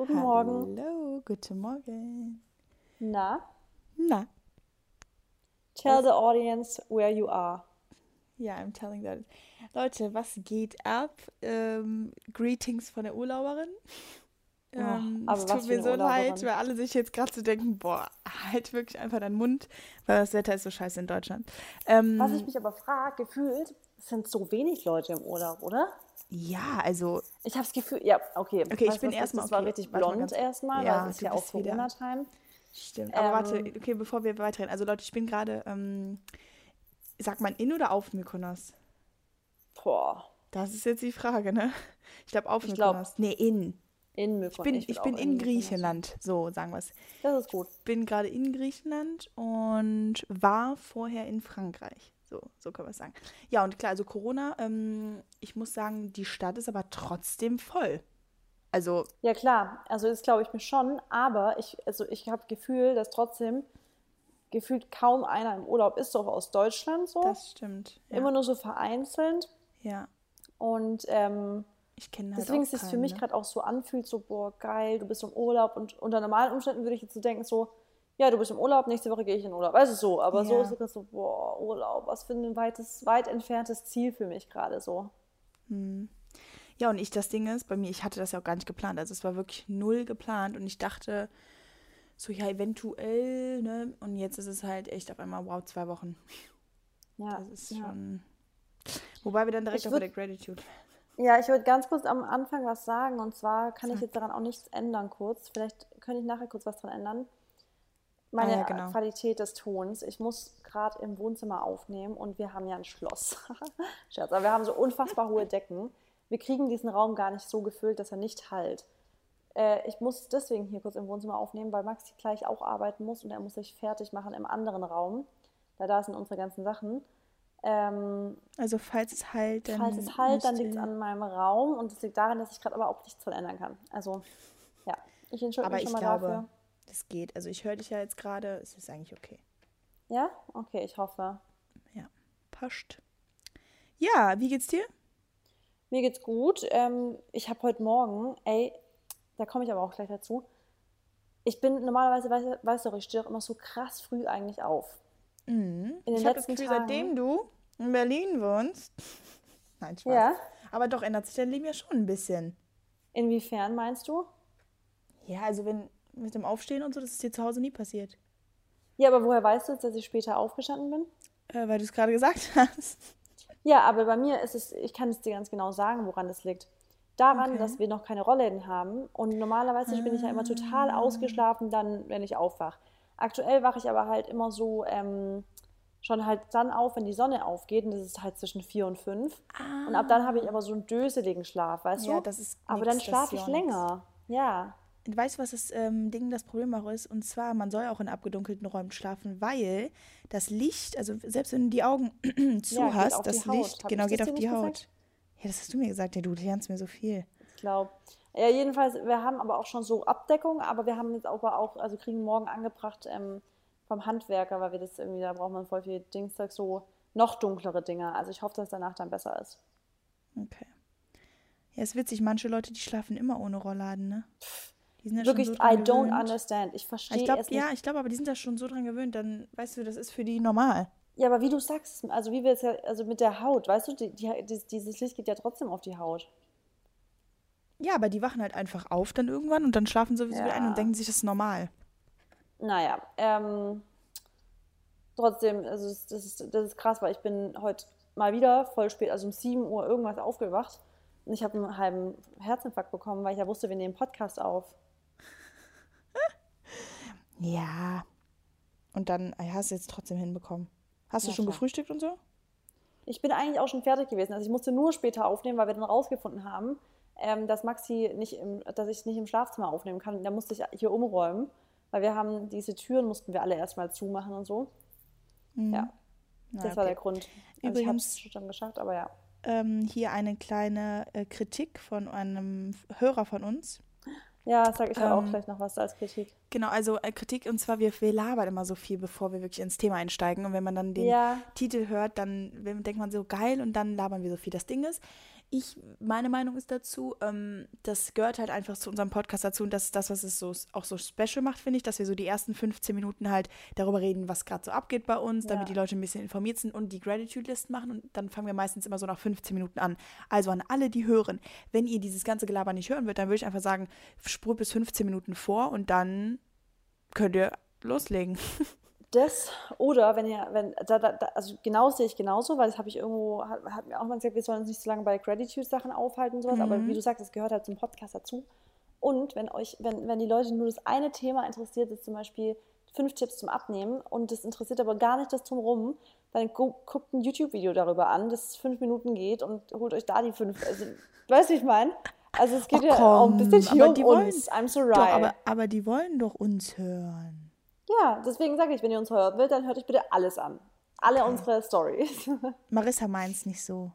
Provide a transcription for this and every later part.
Guten Morgen. Hallo, guten Morgen. Na, Na, tell the audience where you are. ja, I'm telling that. Leute, was geht ab? Ähm, Greetings von der Urlauberin. Ähm, aber es was tut mir so leid, weil alle sich jetzt gerade so denken, boah, halt wirklich einfach deinen Mund, weil das Wetter ist so scheiße in Deutschland. Ähm, Was ich mich aber frage, gefühlt sind so wenig Leute im Urlaub, oder? Ja, also Ich habe das Gefühl, ja, okay. Okay, ich weißt bin erstmal Das war okay. richtig Warte mal blond erstmal, Ja, weil es ist ja auch Corona-Time. Stimmt. Aber warte, Ähm, okay, bevor wir weiterreden. Also Leute, ich bin gerade, ähm, sagt man in oder auf Mykonos? Boah, Das ist jetzt die Frage, ne? Ich glaube auf Ich glaub, Mykonos. Nee, in. in Ich Mykonos. bin, würd ich auch bin in Mykonos Griechenland, so sagen wir es. Das ist gut. Bin gerade in Griechenland und war vorher in Frankreich. So, so können wir es sagen. Ja, und klar, also Corona, ähm, ich muss sagen, die Stadt ist aber trotzdem voll. Also, Ja, klar. Also das glaube ich mir schon, aber ich, also ich habe Gefühl, dass trotzdem gefühlt kaum einer im Urlaub ist, auch aus Deutschland so. das stimmt. Ja, Immer nur so vereinzelt. ja. Und ähm, ich kenne halt deswegen ist es für mich ne? gerade auch so anfühlt, so, boah, geil, du bist im Urlaub. Und unter normalen Umständen würde ich jetzt so denken, so, ja, du bist im Urlaub, nächste Woche gehe ich in Urlaub. Weißt du so, aber so Ja. ist es so, boah, Urlaub, was für ein weites, weit entferntes Ziel für mich gerade so. Ja, und ich, das Ding ist, bei mir, ich hatte das ja auch gar nicht geplant. Also es war wirklich null geplant und ich dachte so, ja, eventuell, ne? Und jetzt ist es halt echt auf einmal, wow, zwei Wochen. Ja, Das ist ja. schon. Wobei wir dann direkt Ich auf der Gratitude. Ja, ich würde ganz kurz am Anfang was sagen und zwar kann ich jetzt daran auch nichts ändern kurz. Vielleicht könnte ich nachher kurz was dran ändern. Meine Ah ja, genau. Qualität des Tons. Ich muss gerade im Wohnzimmer aufnehmen und wir haben ja ein Schloss. Scherz, aber wir haben so unfassbar hohe Decken. Wir kriegen diesen Raum gar nicht so gefüllt, dass er nicht halt. Äh, ich muss deswegen hier kurz im Wohnzimmer aufnehmen, weil Maxi gleich auch arbeiten muss und er muss sich fertig machen im anderen Raum. Da, da sind unsere ganzen Sachen. Ähm, Also falls es halt, dann. Falls es halt, dann liegt es an meinem Raum und es liegt daran, dass ich gerade aber auch nichts dran ändern kann. Also, ja, ich entschuldige mich ich schon mal glaube, dafür. Das geht. Also ich höre dich ja jetzt gerade, es ist eigentlich okay. Ja? Okay, ich hoffe. Ja, passt. Ja, wie geht's dir? Mir geht's gut. Ähm, ich habe heute Morgen, ey, da komme ich aber auch gleich dazu. Ich bin normalerweise, weißt, du- weißt du, ich stehe auch immer so krass früh eigentlich auf. In den ich habe das Gefühl, Tagen. seitdem du in Berlin wohnst. Nein, Spaß. Ja. Aber doch ändert sich dein Leben ja schon ein bisschen. Inwiefern meinst du? Ja, also wenn mit dem Aufstehen und so, das ist dir zu Hause nie passiert. Ja, aber woher weißt du jetzt, dass ich später aufgestanden bin? Äh, weil du es gerade gesagt hast. Ja, aber bei mir ist es, ich kann es dir ganz genau sagen, woran das liegt. Daran, Okay. dass wir noch keine Rollläden haben. Und normalerweise bin ich ja immer Ah. total ausgeschlafen, dann, wenn ich aufwach. Aktuell wache ich aber halt immer so ähm, schon halt dann auf, wenn die Sonne aufgeht. Und das ist halt zwischen vier und fünf. Und ab dann habe ich aber so einen döseligen Schlaf, weißt Ja, du? das ist aber dann schlafe ich ja länger. Ja. Weißt du, was das ähm, Ding, das Problem auch ist? Und zwar, man soll auch in abgedunkelten Räumen schlafen, weil das Licht, also selbst wenn du die Augen zu Ja, hast, das. Licht, genau, geht auf die nicht Haut. gesagt? Ja, das hast du mir gesagt. Ja, du lernst mir so viel. Ich glaube. Ja, jedenfalls, wir haben aber auch schon so Abdeckung, aber wir haben jetzt aber auch, also kriegen morgen angebracht ähm, vom Handwerker, weil wir das irgendwie, da braucht man voll viel Dingzeug, so noch dunklere Dinger. Also ich hoffe, dass danach dann besser ist. Okay. Ja, ist witzig, manche Leute, die schlafen immer ohne Rollladen, ne? Sind ja Wirklich, schon so I don't gewöhnt. understand. Ich Ich verstehe glaube, es nicht. ja, ich glaube, aber die sind da schon so dran gewöhnt, dann weißt du, das ist für die normal. Ja, aber wie du sagst, also wie wir es ja, also mit der Haut, weißt du, die, die, dieses- Licht geht ja trotzdem auf die Haut. Ja, aber die wachen halt einfach auf dann irgendwann und dann schlafen sie sowieso wieder ein Ja. und denken sich, das ist normal. Naja, ähm, trotzdem, also das, das, ist, das ist krass, weil ich bin heute mal wieder voll spät, also um 7 Uhr irgendwas aufgewacht und ich habe einen halben Herzinfarkt bekommen, weil ich ja wusste, wir nehmen Podcast auf. Ja. Und dann ah ja, hast du jetzt trotzdem hinbekommen. Hast du Ja, schon klar. gefrühstückt und so? Ich bin eigentlich auch schon fertig gewesen, also ich musste nur später aufnehmen, weil wir dann rausgefunden haben, ähm, dass Maxi nicht im, dass ich nicht im Schlafzimmer aufnehmen kann. Da musste ich hier umräumen, weil wir haben diese Türen mussten wir alle erstmal zumachen und so. Ja, Na, das war der okay. Grund. Also ich habe Übrigens- es schon geschafft, aber ja. Ähm, hier eine kleine äh, Kritik von einem Hörer von uns. Ja, sag ich ja auch Ähm, gleich noch was als Kritik. Genau, also äh, Kritik und zwar, wir, wir labern immer so viel, bevor wir wirklich ins Thema einsteigen. Und wenn man dann den Ja. Titel hört, dann denkt man so geil und dann labern wir so viel. Das Ding ist, ich, meine Meinung ist dazu, ähm, das gehört halt einfach zu unserem Podcast dazu und das ist das, was es so auch so special macht, finde ich, dass wir so die ersten 15 Minuten halt darüber reden, was gerade so abgeht bei uns, damit Ja. die Leute ein bisschen informiert sind und die Gratitude-List machen und dann fangen wir meistens immer so nach 15 Minuten an. Also an alle, die hören, wenn ihr dieses ganze Gelaber nicht hören wollt, dann würde ich einfach sagen, spult bis 15 Minuten vor und dann könnt ihr loslegen. Das oder wenn ihr, wenn, da, da, also genau sehe ich genauso, weil das habe ich irgendwo, hat, hat mir auch mal gesagt, wir sollen uns nicht so lange bei Gratitude-Sachen aufhalten und sowas, aber wie du sagst, das gehört halt zum Podcast dazu. Und wenn euch, wenn, wenn die Leute nur das eine Thema interessiert, ist zum Beispiel fünf Tipps zum Abnehmen und das interessiert aber gar nicht das drumherum, dann gu guckt ein YouTube-Video darüber an, das fünf Minuten geht und holt euch da die fünf, also, weißt du, wie ich meine? Also es geht Oh, ja auch ein bisschen hier aber um die wollen- uns. I'm so Doch, right. aber, aber die wollen doch uns hören. Ja, deswegen sage ich, wenn ihr uns hören wollt, dann hört euch bitte alles an. Alle unsere Stories. Marissa meint's nicht so.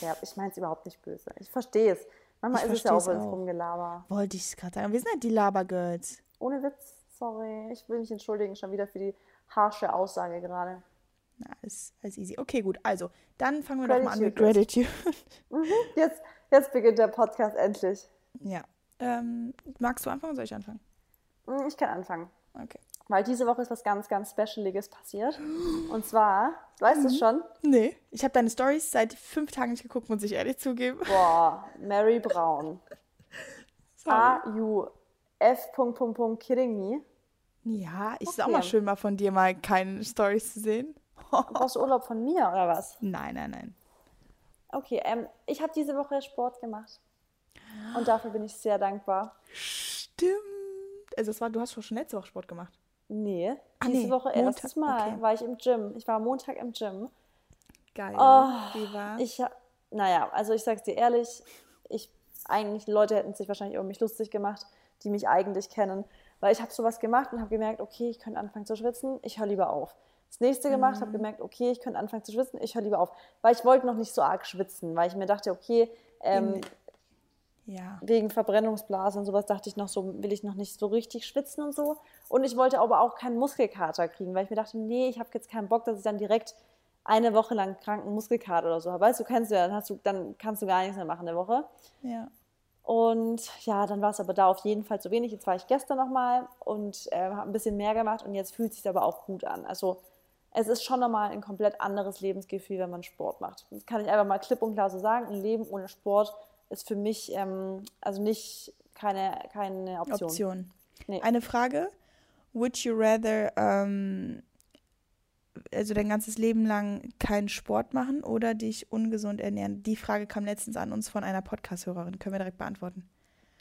ja, ich meine es überhaupt nicht böse. Ich verstehe es. Manchmal Ich ist es ja auch versteh's alles auch. Rumgelaber. Wollte ich es gerade sagen. Wir sind halt die Labergirls. Ohne Witz, sorry. Ich will mich entschuldigen schon wieder für die harsche Aussage gerade. Na, alles, alles easy. Okay, gut. Also, dann fangen wir doch mal an mit Gratitude Gratitude. Jetzt, jetzt beginnt der Podcast endlich. ja. Ähm, magst du anfangen oder soll ich anfangen? Hm, Ich kann anfangen. Okay. Weil diese Woche ist was ganz, ganz Specialiges passiert. Und zwar, du weißt es schon? Nee. Ich habe deine Stories seit fünf Tagen nicht geguckt, muss ich ehrlich zugeben. Boah, Mary Brown. Sorry. Are you F. Kidding me? Ja, ich ist auch Okay. mal schön, mal von dir mal keine Stories zu sehen. Brauchst du Urlaub von mir oder was? nein, nein, nein. Okay, ähm, ich habe diese Woche Sport gemacht. Und dafür bin ich sehr dankbar. Stimmt. Also, das war, du hast schon letzte Woche Sport gemacht. Nee, Ah, diese nee, Woche Montag, erstes Mal okay. war ich im Gym. Ich war Montag im Gym. Geil. Oh, Wie war? Ich, naja, also ich sag's dir ehrlich, ich eigentlich, Leute hätten sich wahrscheinlich über mich lustig gemacht, die mich eigentlich kennen. Weil ich habe sowas gemacht und habe gemerkt, okay, ich könnte anfangen zu schwitzen, ich höre lieber auf. Das nächste gemacht, Mhm. habe gemerkt, okay, ich könnte anfangen zu schwitzen, ich höre lieber auf. Weil ich wollte noch nicht so arg schwitzen, weil ich mir dachte, okay, ähm, ja. wegen Verbrennungsblase und sowas dachte ich noch so, will ich noch nicht so richtig schwitzen und so. Und ich wollte aber auch keinen Muskelkater kriegen, weil ich mir dachte, nee, ich habe jetzt keinen Bock, dass ich dann direkt eine Woche lang kranken Muskelkater oder so habe. Weißt du, kennst du ja, dann, hast du, dann kannst du gar nichts mehr machen in der Woche. Ja. Und ja, dann war es aber da auf jeden Fall zu wenig. Jetzt war ich gestern nochmal und äh, habe ein bisschen mehr gemacht und jetzt fühlt es sich aber auch gut an. Also es ist schon nochmal ein komplett anderes Lebensgefühl, wenn man Sport macht. Das kann ich einfach mal klipp und klar so sagen. Ein Leben ohne Sport ist für mich ähm, also nicht keine, keine Option. Option. Nee. Eine Frage. Would you rather ähm, also dein ganzes Leben lang keinen Sport machen oder dich ungesund ernähren? Die Frage kam letztens an uns von einer Podcast-Hörerin. Können wir direkt beantworten.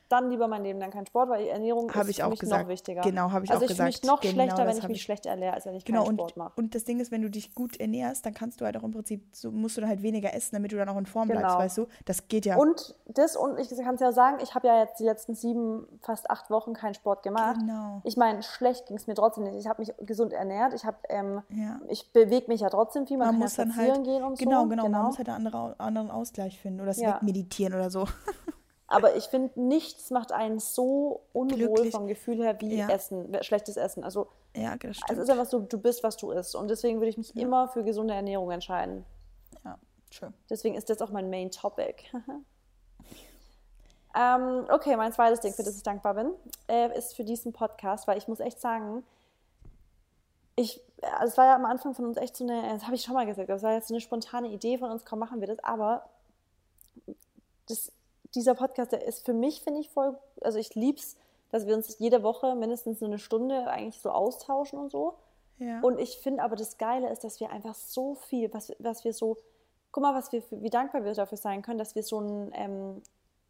Dann lieber mein Leben lang kein Sport, weil Ernährung Habe ist ich für auch mich gesagt. noch wichtiger. Genau, habe ich also auch ich fühle mich gesagt. noch Genau schlechter, wenn ich habe mich ich- schlecht ernähre, als wenn ich Genau, keinen und, Sport mache. und das Ding ist, wenn du dich gut ernährst, dann kannst du halt auch im Prinzip, so musst du dann halt weniger essen, damit du dann auch in Form bleibst, Genau. weißt du? Das geht ja. Und das, und ich kann es ja sagen, ich habe ja jetzt die letzten sieben, fast acht Wochen keinen Sport gemacht. Genau. Ich meine, schlecht ging es mir trotzdem nicht. Ich habe mich gesund ernährt. Ich, hab, ähm, Ja. ich bewege mich ja trotzdem viel. Man, man kann muss ja dann spazieren halt, gehen und genau, so. genau, man muss halt einen andere, anderen Ausgleich finden oder das Ja. wegmeditieren oder so. Aber ich finde, nichts macht einen so unwohl Glücklich. vom Gefühl her wie Ja. Essen, schlechtes Essen. Also ja, das es stimmt. ist einfach so, du bist, was du isst. Und deswegen würde ich mich immer für gesunde Ernährung entscheiden. ja, true. Deswegen ist das auch mein Main Topic. ähm, okay, mein zweites Ding, für das ich dankbar bin, äh, ist für diesen Podcast, weil ich muss echt sagen, ich, also es war ja am Anfang von uns echt so eine, das habe ich schon mal gesagt, das war jetzt so eine spontane Idee von uns, komm, machen wir das, aber das, dieser Podcast, der ist für mich, finde ich, voll, also ich liebe es, dass wir uns jede Woche mindestens so eine Stunde eigentlich so austauschen und so. Ja. Und ich finde aber das Geile ist, dass wir einfach so viel, was, was wir so, guck mal, was wir, wie dankbar wir dafür sein können, dass wir so, ein, ähm,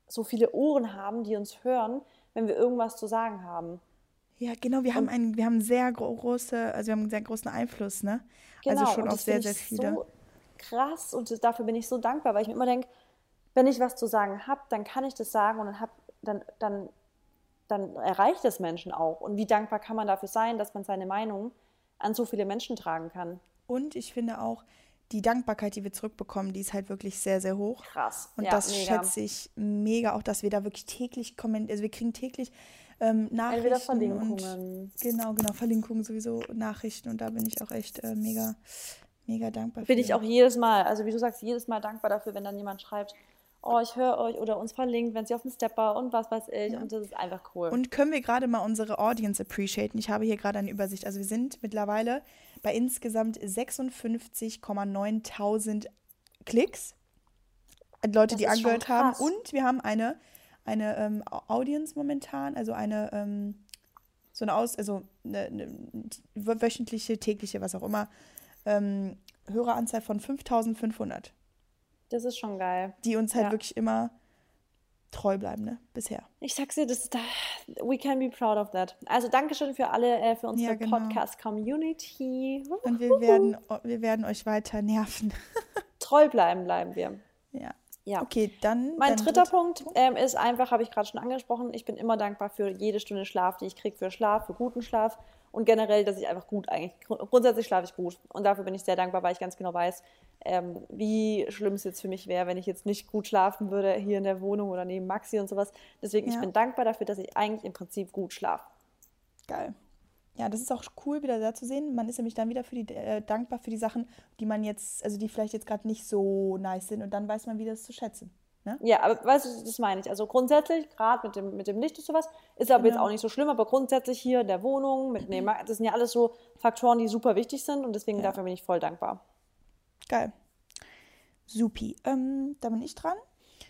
so viele Ohren haben, die uns hören, wenn wir irgendwas zu sagen haben. Ja, genau, wir haben einen, wir haben sehr gro große, also wir haben einen sehr großen Einfluss, ne? Genau, also schon und auf sehr, sehr viele. so krass und dafür bin ich so dankbar, weil ich mir immer denke, wenn ich was zu sagen habe, dann kann ich das sagen und dann, hab, dann, dann, dann erreicht es Menschen auch. Und wie dankbar kann man dafür sein, dass man seine Meinung an so viele Menschen tragen kann? Und ich finde auch, die Dankbarkeit, die wir zurückbekommen, die ist halt wirklich sehr, sehr hoch. Krass. Und ja, das mega. schätze ich mega auch, dass wir da wirklich täglich kommentieren, also wir kriegen täglich ähm, Nachrichten. Entweder Und, Verlinkungen. genau, genau, Verlinkungen sowieso, Nachrichten und da bin ich auch echt äh, mega, mega dankbar Bin für. ich auch jedes Mal, also wie du sagst, jedes Mal dankbar dafür, wenn dann jemand schreibt, oh, ich höre euch oder uns verlinkt, wenn sie auf dem Stepper und was weiß ich. Ja. Und das ist einfach cool. Und können wir gerade mal unsere Audience appreciaten? Ich habe hier gerade eine Übersicht. Also wir sind mittlerweile bei insgesamt 56,9.000 Klicks. Leute, das die angehört haben. Und wir haben eine, eine ähm, Audience momentan, also eine, ähm, so eine Aus, also eine, eine, wöchentliche, tägliche, was auch immer, ähm, Höreranzahl von 5500. Das ist schon geil. Die uns halt ja. wirklich immer treu bleiben, ne? Bisher. Ich sag's dir, das ist da, we can be proud of that. Also Dankeschön für alle, äh, für unsere ja, genau. Podcast-Community. Und wir werden, wir werden euch weiter nerven. treu bleiben, bleiben wir. Ja. Ja. Okay, dann. Mein dritter Punkt ähm, ist einfach, habe ich gerade schon angesprochen, ich bin immer dankbar für jede Stunde Schlaf, die ich kriege, für Schlaf, für guten Schlaf und generell, dass ich einfach gut eigentlich, grundsätzlich schlafe ich gut. Und dafür bin ich sehr dankbar, weil ich ganz genau weiß, ähm, wie schlimm es jetzt für mich wäre, wenn ich jetzt nicht gut schlafen würde hier in der Wohnung oder neben Maxi und sowas. Deswegen, ja. ich bin dankbar dafür, dass ich eigentlich im Prinzip gut schlafe. Geil. Ja, das ist auch cool, wieder da zu sehen. Man ist nämlich dann wieder für die, äh, dankbar für die Sachen, die man jetzt, also die vielleicht jetzt gerade nicht so nice sind und dann weiß man, wie das zu schätzen. Ne? Ja, aber weißt du, das meine ich. Also grundsätzlich, gerade mit dem, mit dem Licht und sowas, ist aber genau. jetzt auch nicht so schlimm, aber grundsätzlich hier in der Wohnung, mit dem, das sind ja alles so Faktoren, die super wichtig sind und deswegen ja. dafür bin ich voll dankbar. Geil. Supi. Ähm, da bin ich dran.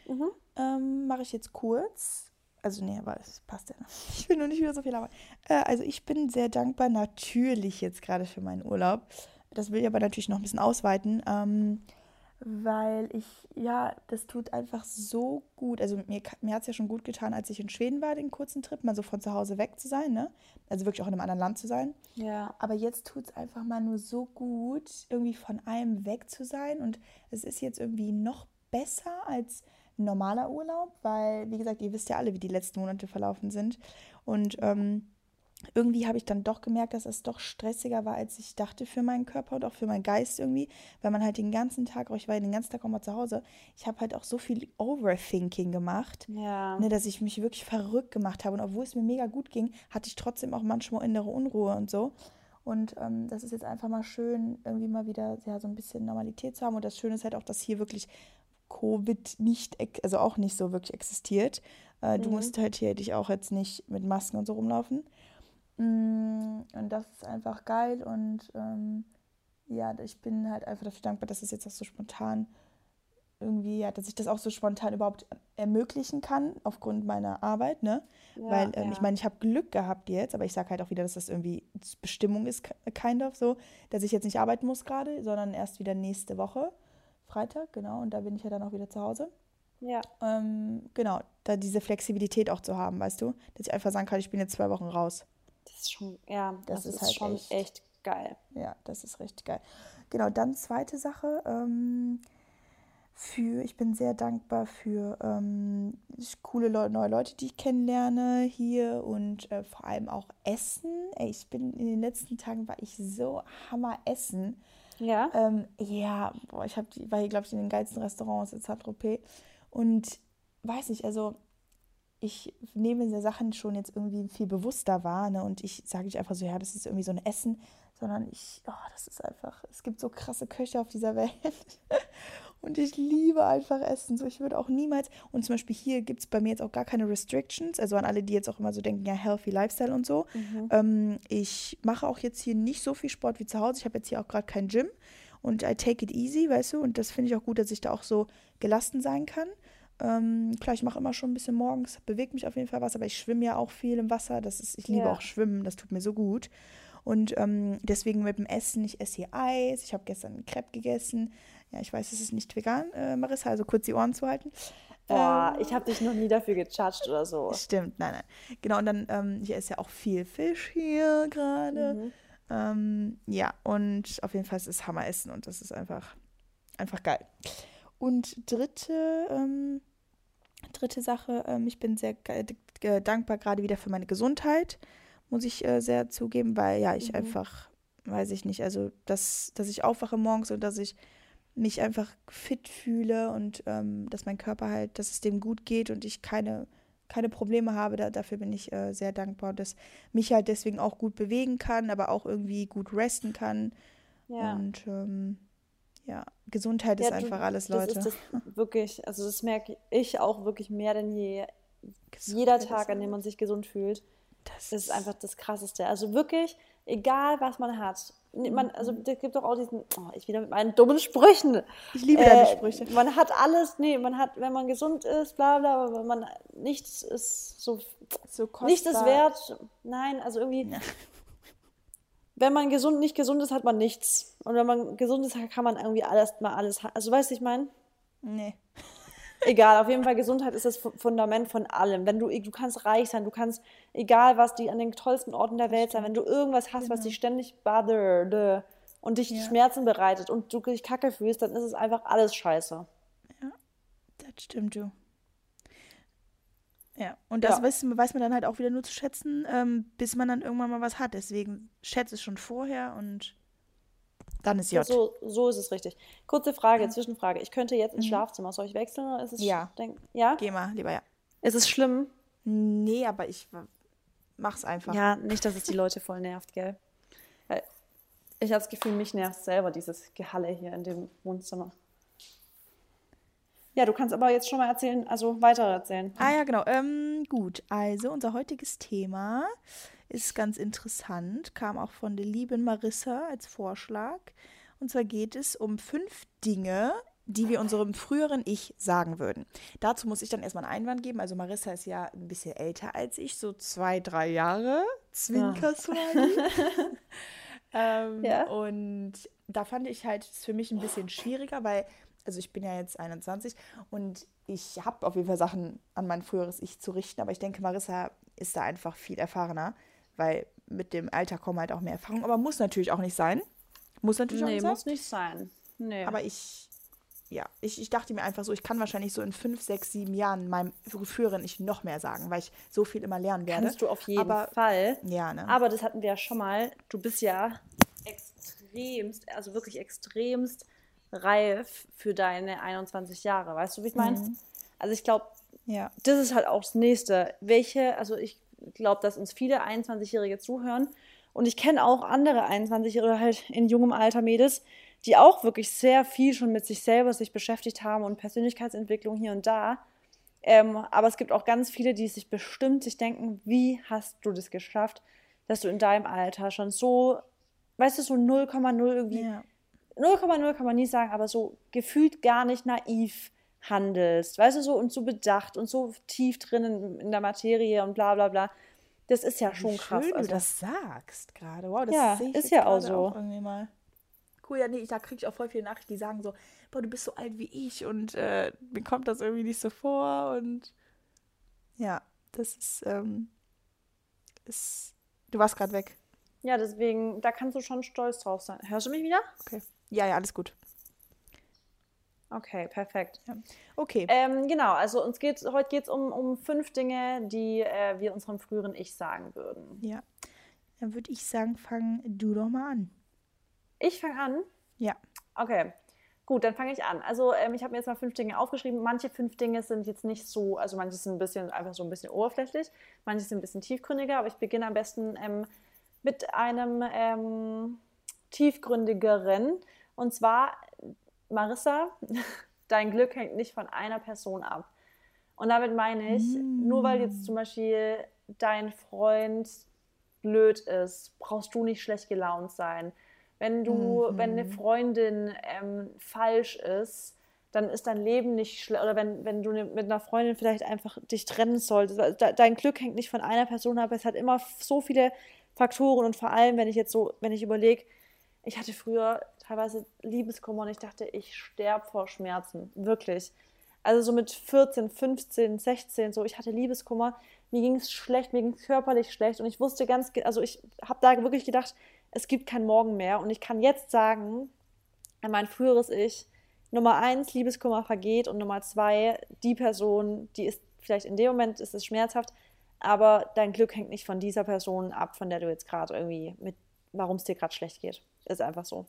Mhm. Ähm, Mache ich jetzt kurz. Also, nee, aber es passt ja. Noch. Ich will nur nicht wieder so viel labern. Äh, also, ich bin sehr dankbar, natürlich jetzt gerade für meinen Urlaub. Das will ich aber natürlich noch ein bisschen ausweiten. Ähm, weil ich, ja, das tut einfach so gut. Also mir, mir hat es ja schon gut getan, als ich in Schweden war, den kurzen Trip, mal so von zu Hause weg zu sein, ne? Also wirklich auch in einem anderen Land zu sein. Ja. Aber jetzt tut es einfach mal nur so gut, irgendwie von allem weg zu sein. Und es ist jetzt irgendwie noch besser als normaler Urlaub, weil, wie gesagt, ihr wisst ja alle, wie die letzten Monate verlaufen sind. Und ähm, irgendwie habe ich dann doch gemerkt, dass es doch stressiger war, als ich dachte für meinen Körper und auch für meinen Geist irgendwie, weil man halt den ganzen Tag, ich war den ganzen Tag auch mal zu Hause, ich habe halt auch so viel Overthinking gemacht, ja. ne, dass ich mich wirklich verrückt gemacht habe. Und obwohl es mir mega gut ging, hatte ich trotzdem auch manchmal innere Unruhe und so. Und ähm, das ist jetzt einfach mal schön, irgendwie mal wieder ja, so ein bisschen Normalität zu haben. Und das Schöne ist halt auch, dass hier wirklich Covid nicht, also auch nicht so wirklich existiert. Äh, mhm. Du musst halt hier dich auch jetzt nicht mit Masken und so rumlaufen. Mm, und das ist einfach geil und ähm, ja, ich bin halt einfach dafür dankbar, dass es jetzt auch so spontan irgendwie, ja, dass ich das auch so spontan überhaupt ermöglichen kann aufgrund meiner Arbeit, ne? Ja, Weil ähm, ja. ich meine, ich habe Glück gehabt jetzt, aber ich sage halt auch wieder, dass das irgendwie Bestimmung ist, kind of so, dass ich jetzt nicht arbeiten muss gerade, sondern erst wieder nächste Woche, Freitag, genau, und da bin ich ja dann auch wieder zu Hause. Ja. Ähm, genau, da diese Flexibilität auch zu haben, weißt du, dass ich einfach sagen kann, ich bin jetzt zwei Wochen raus. Das ist schon, ja, das, das ist, ist, halt schon echt, echt, geil. Ja, das ist richtig geil. Genau, dann zweite Sache. Ähm, für, ich bin sehr dankbar für ähm, coole Le neue Leute, die ich kennenlerne hier und äh, vor allem auch Essen. Ey, ich bin in den letzten Tagen war ich so hammer essen. Ja. Ähm, ja, boah, ich hab, war hier, glaube ich, in den geilsten Restaurants in Saint-Tropez. Und weiß nicht, also ich nehme diese Sachen schon jetzt irgendwie viel bewusster wahr. Ne? Und ich sage nicht einfach so, ja, das ist irgendwie so ein Essen, sondern ich, oh, das ist einfach, es gibt so krasse Köche auf dieser Welt. und ich liebe einfach Essen. So, ich würde auch niemals, und zum Beispiel hier gibt es bei mir jetzt auch gar keine Restrictions, also an alle, die jetzt auch immer so denken, ja, healthy Lifestyle und so. Mhm. Ähm, ich mache auch jetzt hier nicht so viel Sport wie zu Hause. Ich habe jetzt hier auch gerade kein Gym und I take it easy, weißt du, und das finde ich auch gut, dass ich da auch so gelassen sein kann. Ähm, klar, ich mache immer schon ein bisschen morgens, bewegt mich auf jeden Fall was, aber ich schwimme ja auch viel im Wasser. Das ist, ich liebe ja. auch Schwimmen, das tut mir so gut. Und ähm, deswegen mit dem Essen, ich esse hier Eis, ich habe gestern einen Crepe gegessen. Ja, ich weiß, es ist nicht vegan, äh, Marissa, also kurz die Ohren zu halten. Boah, ähm, ich habe dich noch nie dafür gecharged oder so. Stimmt, nein, nein. Genau, und dann, ähm, ich esse ja auch viel Fisch hier gerade. Mhm. Ähm, ja, und auf jeden Fall ist es Hammeressen und das ist einfach, einfach geil. Und dritte, ähm, dritte Sache, ähm, ich bin sehr dankbar gerade wieder für meine Gesundheit, muss ich äh, sehr zugeben, weil ja, ich mhm. einfach, weiß ich nicht, also dass, dass ich aufwache morgens und dass ich mich einfach fit fühle und ähm, dass mein Körper halt, dass es dem gut geht und ich keine, keine Probleme habe. Da, dafür bin ich äh, sehr dankbar und dass mich halt deswegen auch gut bewegen kann, aber auch irgendwie gut resten kann. Ja. Und ähm, Ja, Gesundheit ist Ja, du, einfach alles, das Leute. ist das wirklich, also das merke ich auch wirklich mehr denn je. Gesundheit Jeder ist Tag, an dem man sich gesund fühlt, Das ist einfach das Krasseste. Also wirklich, egal was man hat. Man, also Mhm. es gibt doch auch diesen, oh, ich wieder mit meinen dummen Sprüchen. Ich liebe deine Äh, Sprüche. Man hat alles, nee, man hat, wenn man gesund ist, bla bla, aber wenn man nichts ist so, So nichts ist kostbar. wert. Nein, also irgendwie, Ja. Wenn man gesund, nicht gesund ist, hat man nichts. Und wenn man gesund ist, kann man irgendwie alles mal alles, also weißt du, ich meine? Nee. Egal, auf jeden Fall Gesundheit ist das Fu- Fundament von allem. Wenn du, du kannst reich sein, du kannst, egal was, die an den tollsten Orten der Welt sein, wenn du irgendwas hast, was dich ständig bothert und dich Genau. Ja. Schmerzen bereitet und du dich kacke fühlst, dann ist es einfach alles scheiße. Das stimmt, du. Ja, und das Ja. weiß, weiß man dann halt auch wieder nur zu schätzen, ähm, bis man dann irgendwann mal was hat. Deswegen schätze es schon vorher und dann ist J. So, so ist es richtig. Kurze Frage, Zwischenfrage. Ich könnte jetzt ins Schlafzimmer. Soll ich wechseln oder ist es Mhm. Ja. Denk, ja? Geh mal, lieber ja. Ist es schlimm? Nee, aber ich mach's einfach. Ja, nicht, dass es die Leute voll nervt, gell? Ich habe das Gefühl, mich nervt selber dieses Gehalle hier in dem Wohnzimmer. Ja, du kannst aber jetzt schon mal erzählen, also weiter erzählen. Ah ja, genau. Ähm, gut, also unser heutiges Thema ist ganz interessant, kam auch von der lieben Marissa als Vorschlag. Und zwar geht es um fünf Dinge, die wir unserem früheren Ich sagen würden. Dazu muss ich dann erstmal einen Einwand geben. Also Marissa ist ja ein bisschen älter als ich, so zwei, drei Jahre. Zwinker-Smiley. ähm, Ja. Und da fand ich halt es für mich ein bisschen schwieriger, weil, also ich bin ja jetzt 21 und ich habe auf jeden Fall Sachen an mein früheres Ich zu richten, aber ich denke, Marissa ist da einfach viel erfahrener, weil mit dem Alter kommen halt auch mehr Erfahrungen, aber muss natürlich auch nicht sein. Muss natürlich auch Nee, nicht sein. muss nicht sein. Nee. Aber ich, ja, ich, ich dachte mir einfach so, ich kann wahrscheinlich so in fünf, sechs, sieben Jahren meinem früheren Ich noch mehr sagen, weil ich so viel immer lernen werde. kannst du auf jeden aber, Fall. Ja, ne? Aber das hatten wir ja schon mal. Du bist ja extremst, also wirklich extremst reif für deine 21 Jahre. Weißt du, wie ich meine? Mhm. Also ich glaube, ja. das ist halt auch das Nächste. Welche, also ich glaube, dass uns viele 21-Jährige zuhören und ich kenne auch andere 21-Jährige halt in jungem Alter Mädels, die auch wirklich sehr viel schon mit sich selber sich beschäftigt haben und Persönlichkeitsentwicklung hier und da. Ähm, aber es gibt auch ganz viele, die sich bestimmt sich denken, wie hast du das geschafft, dass du in deinem Alter schon so, weißt du, so 0,0 irgendwie ja. 0,0 kann man nie sagen, aber so gefühlt gar nicht naiv handelst, weißt du, so und so bedacht und so tief drin in, der Materie und bla bla bla. Das ist ja schon Wie krass. schön also. du das sagst gerade. Wow, das Ja, sehe ich ist ja auch so. irgendwie mal. Cool, ja, nee, da kriege ich auch voll viele Nachrichten, die sagen so, boah, du bist so alt wie ich und äh, mir kommt das irgendwie nicht so vor und ja, das ist, ähm, ist, du warst gerade weg. Ja, deswegen, da kannst du schon stolz drauf sein. Hörst du mich wieder? Okay. Ja, ja, alles gut. Okay, perfekt. Ja. Okay. Ähm, genau, also uns geht's, heute geht es um, um fünf Dinge, die äh, wir unserem früheren Ich sagen würden. Ja. Dann würde ich sagen, fang du doch mal an. Ich fange an. Ja. Okay, gut, dann fange ich an. Also ähm, ich habe mir jetzt mal fünf Dinge aufgeschrieben. Manche fünf Dinge sind jetzt nicht so, also manche sind ein bisschen einfach so ein bisschen oberflächlich, manche sind ein bisschen tiefgründiger, aber ich beginne am besten ähm, mit einem ähm, tiefgründigeren. Und zwar, Marissa, dein Glück hängt nicht von einer Person ab. Und damit meine ich, nur weil jetzt zum Beispiel dein Freund blöd ist, brauchst du nicht schlecht gelaunt sein. Wenn du, wenn eine Freundin ähm, falsch ist, dann ist dein Leben nicht schlecht. Oder wenn, wenn du ne, mit einer Freundin vielleicht einfach dich trennen solltest. De- Dein Glück hängt nicht von einer Person ab. Es hat immer so viele Faktoren und vor allem, wenn ich jetzt so, wenn ich überlege, ich hatte früher teilweise Liebeskummer und ich dachte, ich sterbe vor Schmerzen. Wirklich. Also so mit 14, 15, 16, so, ich hatte Liebeskummer, mir ging es schlecht, mir ging es körperlich schlecht und ich wusste ganz, also ich habe da wirklich gedacht, es gibt kein Morgen mehr und ich kann jetzt sagen, mein früheres Ich, Nummer eins, Liebeskummer vergeht und Nummer zwei, die Person, die ist vielleicht in dem Moment ist es schmerzhaft, aber dein Glück hängt nicht von dieser Person ab, von der du jetzt gerade irgendwie mit, warum es dir gerade schlecht geht. Ist einfach so.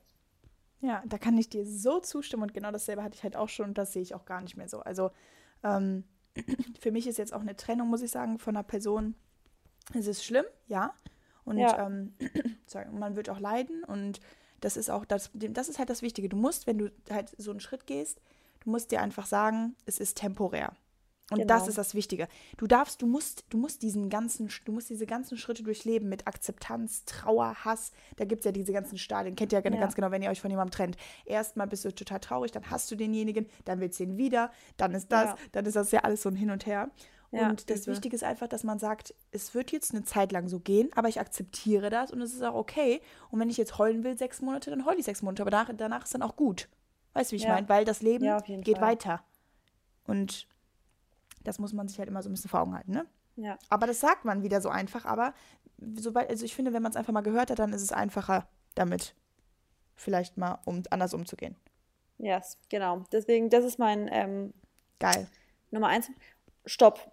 Ja, da kann ich dir so zustimmen und genau dasselbe hatte ich halt auch schon und das sehe ich auch gar nicht mehr so. Also ähm, für mich ist jetzt auch eine Trennung, muss ich sagen, von einer Person. Es ist schlimm, ja. Und Ja. ähm, sorry, man wird auch leiden und das ist auch, das, das ist halt das Wichtige. Du musst, wenn du halt so einen Schritt gehst, du musst dir einfach sagen, es ist temporär. Und Genau. das ist das Wichtige. Du darfst, du musst, du musst diesen ganzen, du musst diese ganzen Schritte durchleben mit Akzeptanz, Trauer, Hass. Da gibt es ja diese ganzen Stadien. Kennt ihr ja, Ja. ganz genau, wenn ihr euch von jemandem trennt. Erstmal bist du total traurig, dann hast du denjenigen, dann willst du ihn wieder, dann ist das, Ja. dann ist das ja alles so ein Hin und Her. Ja, und das übel. Wichtige ist einfach, dass man sagt, es wird jetzt eine Zeit lang so gehen, aber ich akzeptiere das und es ist auch okay. Und wenn ich jetzt heulen will, sechs Monate, dann heule ich sechs Monate. Aber danach, danach ist dann auch gut. Weißt du, wie ich meine? Weil das Leben geht Fall. weiter. Und das muss man sich halt immer so ein bisschen vor Augen halten, ne? Ja. Aber das sagt man wieder so einfach, aber sobald, also ich finde, wenn man es einfach mal gehört hat, dann ist es einfacher, damit vielleicht mal um anders umzugehen. Yes, genau. Deswegen, das ist mein ähm, Geil. Nummer eins. Stopp.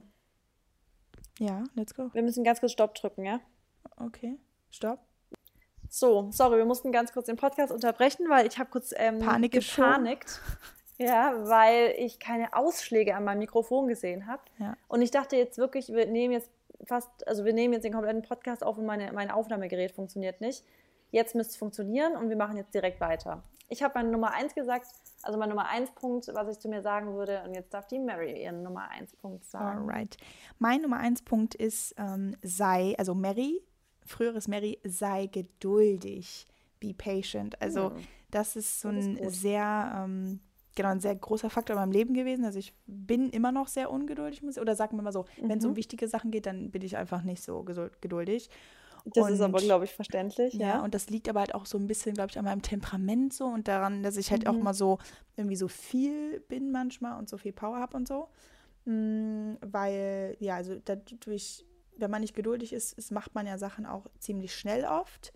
Ja, let's go. Wir müssen ganz kurz Stopp drücken, ja? Okay. Stopp. So, sorry, wir mussten ganz kurz den Podcast unterbrechen, weil ich habe kurz ähm, Panik gepanikt. Ja, weil ich keine Ausschläge an meinem Mikrofon gesehen habe. Ja. Und ich dachte jetzt wirklich, wir nehmen jetzt fast, also wir nehmen jetzt den kompletten Podcast auf und meine, mein Aufnahmegerät funktioniert nicht. Jetzt müsste es funktionieren und wir machen jetzt direkt weiter. Ich habe meine Nummer eins gesagt, also mein Nummer eins Punkt, was ich zu mir sagen würde, und jetzt darf die Mary ihren Nummer eins Punkt sagen. Alright. Mein Nummer eins Punkt ist, ähm, sei, also Mary, früheres Mary, sei geduldig. Be patient. Also, Hm. das ist so Das ist ein gut. sehr, ähm, genau, ein sehr großer Faktor in meinem Leben gewesen. Also, ich bin immer noch sehr ungeduldig, muss oder sagen wir mal so, wenn es Mhm. um wichtige Sachen geht, dann bin ich einfach nicht so geduldig. Das ist aber, Und- glaube ich, verständlich. Ja, Ja, und das liegt aber halt auch so ein bisschen, glaube ich, an meinem Temperament so und daran, dass ich halt auch Mhm. mal so irgendwie so viel bin manchmal und so viel Power habe und so. Mm, Weil, ja, also dadurch, wenn man nicht geduldig ist, ist, macht man ja Sachen auch ziemlich schnell oft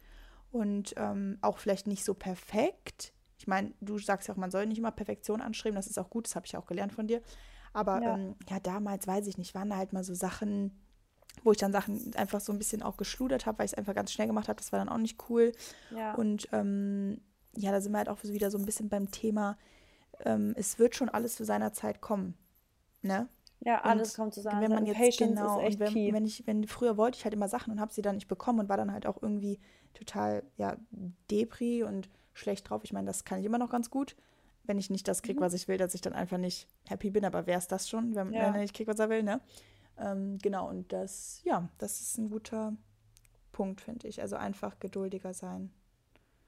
und ähm, auch vielleicht nicht so perfekt. Ich meine, du sagst ja auch, man soll nicht immer Perfektion anstreben, das ist auch gut, das habe ich auch gelernt von dir. Aber Ja. ähm, ja, damals weiß ich nicht, waren da halt mal so Sachen, wo ich dann Sachen einfach so ein bisschen auch geschludert habe, weil ich es einfach ganz schnell gemacht habe. Das war dann auch nicht cool. ja. Und ähm, ja, da sind wir halt auch wieder so ein bisschen beim Thema, ähm, es wird schon alles zu seiner Zeit kommen. Ne? ja alles Und kommt zusammen. wenn man jetzt genau, ist echt und wenn, key. wenn ich, wenn früher wollte ich halt immer Sachen und habe sie dann nicht bekommen und war dann halt auch irgendwie total, ja, Depri und schlecht drauf. Ich meine, das kann ich immer noch ganz gut. Wenn ich nicht das kriege, Mhm. was ich will, dass ich dann einfach nicht happy bin, aber wer ist das schon, wenn, Ja. wenn er nicht kriegt, was er will, ne? Ähm, genau, und das, ja, das ist ein guter Punkt, finde ich. Also einfach geduldiger sein.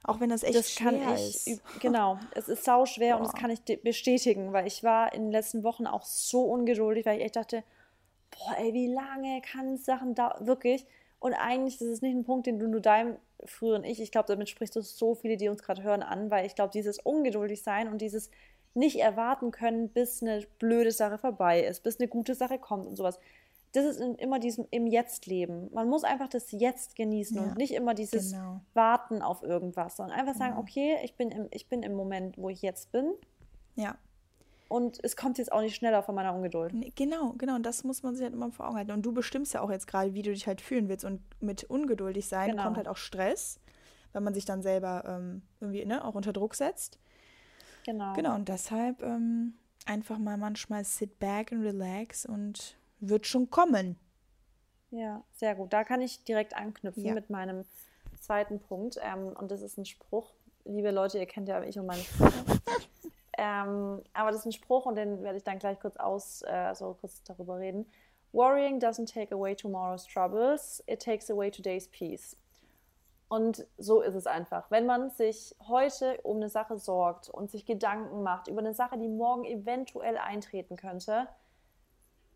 Auch wenn das echt das kann schwer ich, ist. genau, es ist sau schwer und das kann ich bestätigen, weil ich war in den letzten Wochen auch so ungeduldig, weil ich echt dachte, boah, ey, wie lange kann Sachen da, wirklich, und eigentlich das ist nicht ein Punkt, den du nur deinem früheren Ich, ich glaube, damit sprichst du so viele, die uns gerade hören, an, weil ich glaube, dieses ungeduldig sein und dieses nicht erwarten können, bis eine blöde Sache vorbei ist, bis eine gute Sache kommt und sowas. Das ist in, immer diesem im Jetzt leben. Man muss einfach das Jetzt genießen Ja, und nicht immer dieses genau. warten auf irgendwas, sondern einfach sagen, Genau. okay, ich bin, im, ich bin im Moment, wo ich jetzt bin Ja. Und es kommt jetzt auch nicht schneller von meiner Ungeduld. Nee, Genau, genau. Und das muss man sich halt immer vor Augen halten. Und du bestimmst ja auch jetzt gerade, wie du dich halt fühlen willst. Und mit ungeduldig sein Genau. kommt halt auch Stress, weil man sich dann selber ähm, irgendwie ne, auch unter Druck setzt. Genau. Genau, und deshalb ähm, einfach mal manchmal sit back and relax und wird schon kommen. Ja, sehr gut. Da kann ich direkt anknüpfen Ja. mit meinem zweiten Punkt. Ähm, und das ist ein Spruch. Liebe Leute, ihr kennt ja ich und meine Sprüche. ähm, aber das ist ein Spruch und den werde ich dann gleich kurz aus, äh, so kurz darüber reden. Worrying doesn't take away tomorrow's troubles, it takes away today's peace. Und so ist es einfach. Wenn man sich heute um eine Sache sorgt und sich Gedanken macht über eine Sache, die morgen eventuell eintreten könnte,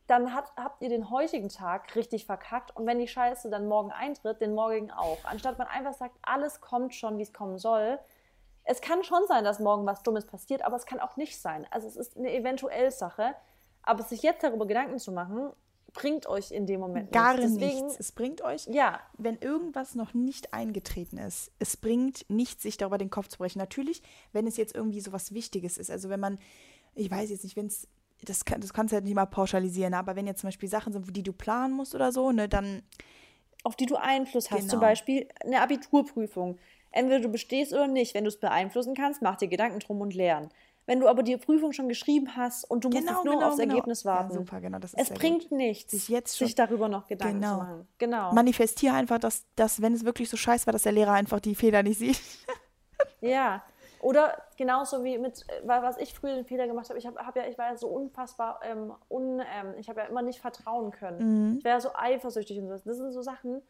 dann hat, habt ihr den heutigen Tag richtig verkackt und wenn die Scheiße dann morgen eintritt, den morgigen auch. Anstatt man einfach sagt, alles kommt schon, wie es kommen soll. Es kann schon sein, dass morgen was Dummes passiert, aber es kann auch nicht sein. Also es ist eine eventuell Sache. Aber sich jetzt darüber Gedanken zu machen, bringt euch in dem Moment Gar nichts. Deswegen, nichts. Es bringt euch, Ja, wenn irgendwas noch nicht eingetreten ist, es bringt nichts, sich darüber den Kopf zu brechen. Natürlich, wenn es jetzt irgendwie so was Wichtiges ist, also wenn man, ich weiß jetzt nicht, wenn es, das, kann, das kannst du halt nicht mal pauschalisieren, aber wenn jetzt zum Beispiel Sachen sind, die du planen musst oder so, ne, dann auf die du Einfluss hast. Genau. Zum Beispiel eine Abiturprüfung. Entweder du bestehst oder nicht. Wenn du es beeinflussen kannst, mach dir Gedanken drum und lern. Wenn du aber die Prüfung schon geschrieben hast und du musst Genau, jetzt nur genau, aufs genau. Ergebnis warten. Ja, super, genau, das ist es bringt nichts, Sich jetzt schon- sich darüber noch Gedanken Genau. zu machen. Genau. manifestiere einfach, dass, dass, wenn es wirklich so scheiße war, dass der Lehrer einfach die Fehler nicht sieht. Ja. Oder genauso wie mit, äh, was ich früher den Fehler gemacht habe, ich, hab, hab ja, ich war ja so unfassbar, ähm, un, ähm, ich habe ja immer nicht vertrauen können. Mhm. Ich war ja so eifersüchtig und so. Das sind so Sachen,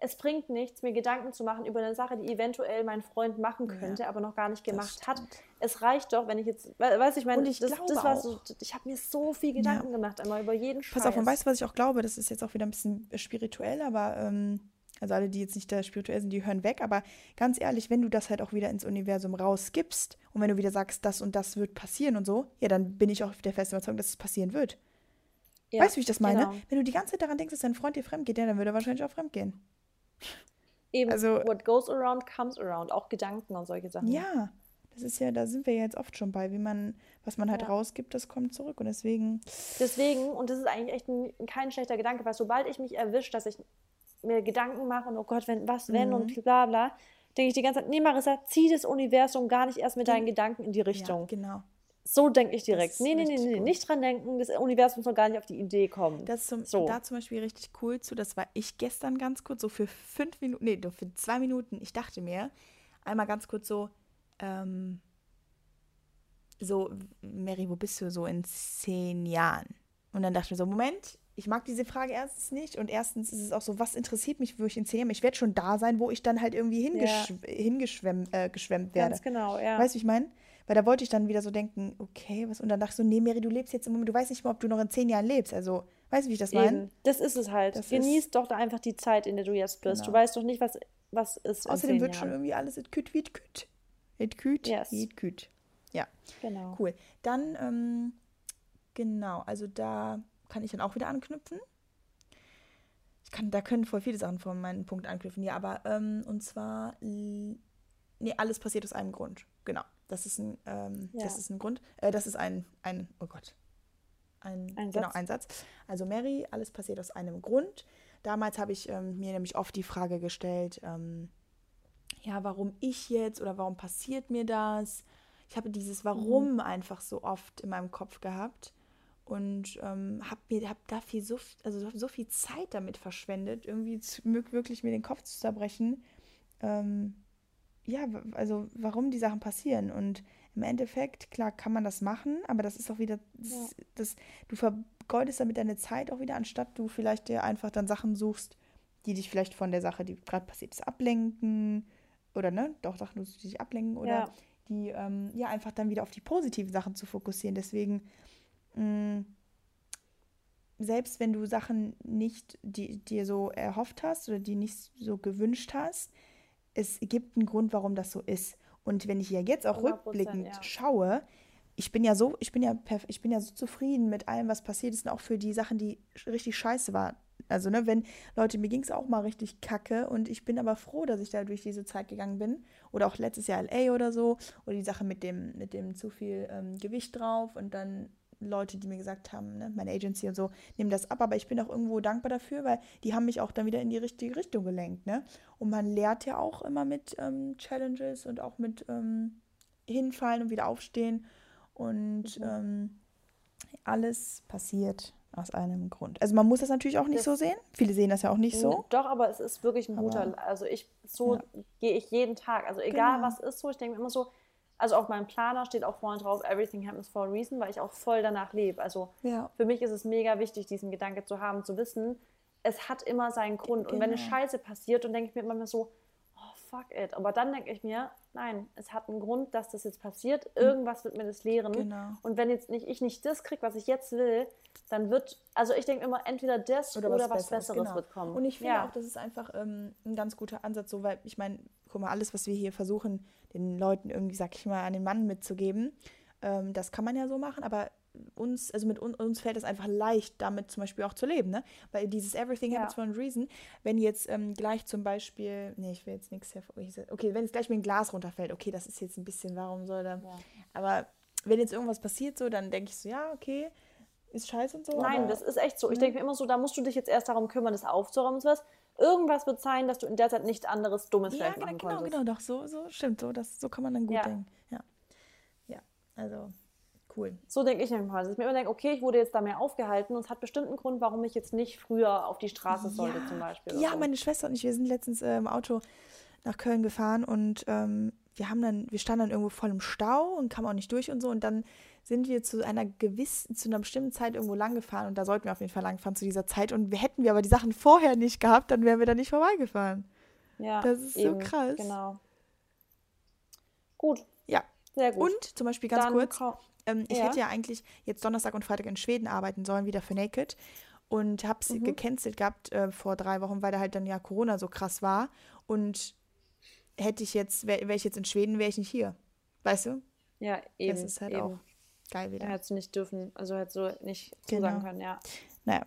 es bringt nichts, mir Gedanken zu machen über eine Sache, die eventuell mein Freund machen könnte, Ja, aber noch gar nicht gemacht hat. Es reicht doch, wenn ich jetzt, we- weißt du, ich meine, ich das, glaube das war so, ich habe mir so viel Gedanken gemacht, einmal über jeden Scheiß. Pass auf, und weißt du, was ich auch glaube? Das ist jetzt auch wieder ein bisschen spirituell, aber ähm, also alle, die jetzt nicht da spirituell sind, die hören weg. Aber ganz ehrlich, wenn du das halt auch wieder ins Universum rausgibst und wenn du wieder sagst, das und das wird passieren und so, ja, dann bin ich auch der festen Überzeugung, dass es passieren wird. Ja, weißt du, wie ich das meine? genau. Wenn du die ganze Zeit daran denkst, dass dein Freund dir fremd geht, ja, dann würde er wahrscheinlich auch fremd gehen. Eben, also- what goes around comes around, auch Gedanken und solche Sachen. Ja, das ist ja, da sind wir ja jetzt oft schon bei, wie man, was man halt Ja. rausgibt, das kommt zurück. Und deswegen, Deswegen, und das ist eigentlich echt ein, kein schlechter Gedanke, weil sobald ich mich erwische, dass ich mir Gedanken mache und oh Gott, wenn, was, wenn Mhm. und bla bla, denke ich die ganze Zeit, nee Marissa, zieh das Universum gar nicht erst mit deinen Gedanken in die ja, Richtung. genau. So denke ich direkt. Nee, nee, nee, nee, nicht dran denken, das Universum soll gar nicht auf die Idee kommen. Das zum, So. da zum Beispiel richtig cool zu. Das war ich gestern ganz kurz, so für fünf Minuten, nee, nur für zwei Minuten. Ich dachte mir einmal ganz kurz so, ähm, so, Mary, wo bist du so in zehn Jahren? Und dann dachte ich mir so, Moment, ich mag diese Frage erstens nicht und erstens ist es auch so, was interessiert mich, wo ich in zehn Jahren, ich werde schon da sein, wo ich dann halt irgendwie hingesch hingeschwemmt äh, geschwemmt werde. Ganz genau, ja. Weißt du, wie ich meine? Weil da wollte ich dann wieder so denken, okay, was? Und dann dachte ich so, nee, Mary, du lebst jetzt im Moment, du weißt nicht mal, ob du noch in zehn Jahren lebst. Also, weißt du, wie ich das meine? Das ist es halt. Das Genieß doch da einfach die Zeit, in der du jetzt bist. Genau. Du weißt doch nicht, was, was ist Außerdem wird schon Jahren. irgendwie alles it küt wie it küt. It küt, Yes. wie it küt. Ja, Genau. cool. Dann, ähm, genau, also da kann ich dann auch wieder anknüpfen. Ich kann, da können voll viele Sachen von meinem Punkt anknüpfen. Ja, aber, ähm, und zwar, nee, alles passiert aus einem Grund. Genau. Das ist ein, ähm, Ja. das ist ein Grund. Äh, das ist ein, ein, oh Gott. Ein, Ein genau, ein Satz. Also Mary, alles passiert aus einem Grund. Damals habe ich ähm, mir nämlich oft die Frage gestellt, ähm, ja, warum ich jetzt oder warum passiert mir das? Ich habe dieses Warum einfach so oft in meinem Kopf gehabt und ähm, habe mir hab dafür so, f- also so viel Zeit damit verschwendet, irgendwie zu, wirklich mir den Kopf zu zerbrechen. Ähm, ja, also warum die Sachen passieren. Und im Endeffekt, klar, kann man das machen, aber das ist auch wieder, das, das, du vergeudest damit deine Zeit auch wieder, anstatt du vielleicht dir einfach dann Sachen suchst, die dich vielleicht von der Sache, die gerade passiert ist, ablenken. Oder ne, doch Sachen, die dich ablenken oder Ja. die ähm, ja einfach dann wieder auf die positiven Sachen zu fokussieren. Deswegen, mh, selbst wenn du Sachen nicht die, dir so erhofft hast oder die nicht so gewünscht hast, es gibt einen Grund, warum das so ist. Und wenn ich ja jetzt auch 100%, rückblickend ja. schaue, ich bin ja so, ich bin ja ich bin ja so zufrieden mit allem, was passiert ist und auch für die Sachen, die richtig scheiße waren. Also, ne, wenn, Leute, mir ging es auch mal richtig kacke und ich bin aber froh, dass ich da durch diese Zeit gegangen bin. Oder auch letztes Jahr LA oder so. Oder die Sache mit dem, mit dem zu viel ähm, Gewicht drauf und dann Leute, die mir gesagt haben, ne, meine Agency und so, nehmen das ab. Aber ich bin auch irgendwo dankbar dafür, weil die haben mich auch dann wieder in die richtige Richtung gelenkt. Ne? Und man lernt ja auch immer mit ähm, Challenges und auch mit ähm, hinfallen und wieder aufstehen. Und ähm, alles passiert aus einem Grund. Also man muss das natürlich auch nicht Das- so sehen. Viele sehen das ja auch nicht so. Doch, aber es ist wirklich ein Aber- guter. Also ich so Ja. gehe ich jeden Tag. Also egal Genau. was ist so, ich denke mir immer so, also auf meinem Planer steht auch vorne drauf, everything happens for a reason, weil ich auch voll danach lebe. Also Ja. für mich ist es mega wichtig, diesen Gedanke zu haben, zu wissen, es hat immer seinen Grund. Und wenn eine Genau. Scheiße passiert, dann denke ich mir immer so, oh fuck it. Aber dann denke ich mir, nein, es hat einen Grund, dass das jetzt passiert. Irgendwas wird mir das lehren. Genau. Und wenn jetzt nicht ich nicht das kriege, was ich jetzt will, dann wird, also ich denke immer, entweder das oder, was, Besseres, genau. wird kommen. Und ich finde ja. auch, das ist einfach ähm, ein ganz guter Ansatz, so weil ich meine, guck mal, alles, was wir hier versuchen, den Leuten irgendwie, sag ich mal, an den Mann mitzugeben, ähm, das kann man ja so machen, aber uns, also mit un, uns fällt es einfach leicht, damit zum Beispiel auch zu leben, ne? Weil dieses Everything Ja. happens for a reason, wenn jetzt ähm, gleich zum Beispiel, nee, ich will jetzt nichts hervor, okay, wenn jetzt gleich mir ein Glas runterfällt, okay, das ist jetzt ein bisschen, warum soll da, Ja. aber wenn jetzt irgendwas passiert so, dann denke ich so, ja, okay, ist scheiße und so. Nein, das ist echt so. Ich ne? denke mir immer so, da musst du dich jetzt erst darum kümmern, das aufzuräumen und sowas. Irgendwas wird sein, dass du in der Zeit nicht anderes Dummes Ja, vielleicht genau, machen genau, konntest. genau, doch, so, so stimmt, so, das, so kann man dann gut Ja. denken. Ja. Ja, also cool. So denke ich manchmal. Dass ich mir immer denke, okay, ich wurde jetzt da mehr aufgehalten und es hat bestimmt einen Grund, warum ich jetzt nicht früher auf die Straße sollte zum Beispiel. Ja, so. meine Schwester und ich, wir sind letztens äh, im Auto nach Köln gefahren und ähm, wir haben dann, wir standen dann irgendwo voll im Stau und kamen auch nicht durch und so. Und dann sind wir zu einer gewissen, zu einer bestimmten Zeit irgendwo lang gefahren und da sollten wir auf jeden Fall langfahren zu dieser Zeit. Und hätten wir aber die Sachen vorher nicht gehabt, dann wären wir da nicht vorbeigefahren. Ja, Das ist eben, so krass. Genau. Gut, Ja. sehr gut. Und zum Beispiel ganz Dann kurz, ähm, ich Ja. hätte ja eigentlich jetzt Donnerstag und Freitag in Schweden arbeiten sollen, wieder für Naked. Und habe es Mhm. gecancelt gehabt äh, vor drei Wochen, weil da halt dann ja Corona so krass war. Und hätte ich jetzt, wäre wär ich jetzt in Schweden, wäre ich nicht hier. Weißt du? Ja, eben. das ist halt eben. auch geil wieder. Er hätte nicht dürfen, also hätte so nicht Genau. zusagen können, ja. Naja,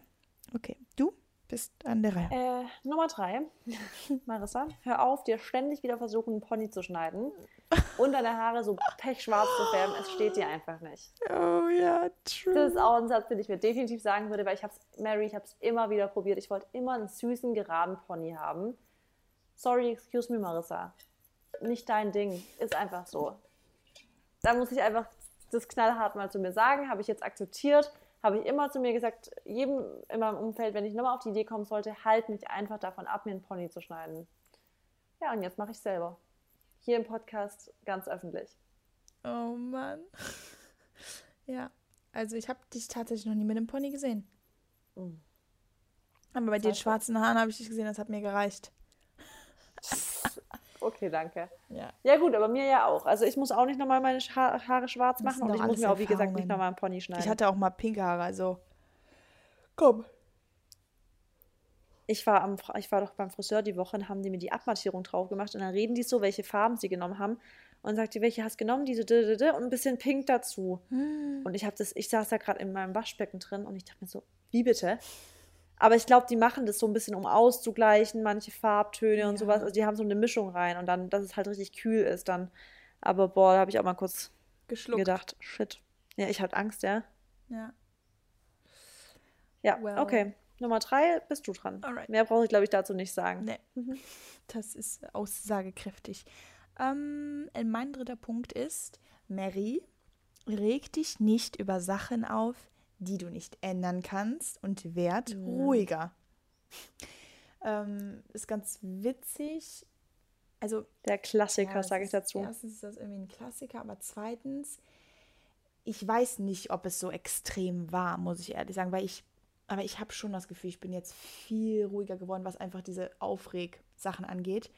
okay. Du bist an der Reihe. Äh, Nummer drei. Marissa, hör auf, dir ständig wieder versuchen, einen Pony zu schneiden und deine Haare so pechschwarz zu färben. Es steht dir einfach nicht. Oh ja, true. Das ist auch ein Satz, den ich mir definitiv sagen würde, weil ich habe es, Mary, ich habe es immer wieder probiert. Ich wollte immer einen süßen, geraden Pony haben. Sorry, excuse me, Marissa. Nicht dein Ding. Ist einfach so. Da muss ich einfach das knallhart mal zu mir sagen. Habe ich jetzt akzeptiert. Habe ich immer zu mir gesagt, jedem in meinem Umfeld, wenn ich nochmal auf die Idee kommen sollte, halt mich einfach davon ab, mir einen Pony zu schneiden. Ja, und jetzt mache ich selber. Hier im Podcast ganz öffentlich. Oh Mann. Ja, also ich habe dich tatsächlich noch nie mit einem Pony gesehen. Mhm. Aber bei den schwarzen Haaren habe ich dich gesehen, das hat mir gereicht. Okay, danke. Ja. Ja gut, aber mir ja auch. Also ich muss auch nicht nochmal meine ha Haare schwarz machen und ich muss mir auch, wie gesagt, nicht nochmal einen Pony schneiden. Ich hatte auch mal pinke Haare, also. Komm. ich, war am, ich war doch beim Friseur die Woche und haben die mir die Abmattierung drauf gemacht und dann reden die so, welche Farben sie genommen haben und sagt die, welche hast du genommen, diese d- d- d- und ein bisschen pink dazu. Hm. Und ich habe das, ich saß da gerade in meinem Waschbecken drin und ich dachte mir so, wie bitte? Aber ich glaube, die machen das so ein bisschen, um auszugleichen, manche Farbtöne und Ja. sowas. Also die haben so eine Mischung rein und dann, dass es halt richtig kühl ist dann. Aber boah, da habe ich auch mal kurz Geschluckt. gedacht, shit. Ja, ich hatte Angst, ja. Ja. Ja, Well. okay. Nummer drei, bist du dran. Alright. Mehr brauche ich, glaube ich, dazu nicht sagen. Nee. Mhm. Das ist aussagekräftig. Ähm, mein dritter Punkt ist, Mary, reg dich nicht über Sachen auf, die du nicht ändern kannst und werd Mhm. ruhiger. Ähm, ist ganz witzig. Also Der Klassiker, Ja, sage ich dazu. Erstens ist das irgendwie ein Klassiker, aber zweitens, ich weiß nicht, ob es so extrem war, muss ich ehrlich sagen, weil ich, aber ich habe schon das Gefühl, ich bin jetzt viel ruhiger geworden, was einfach diese Aufreg-Sachen angeht,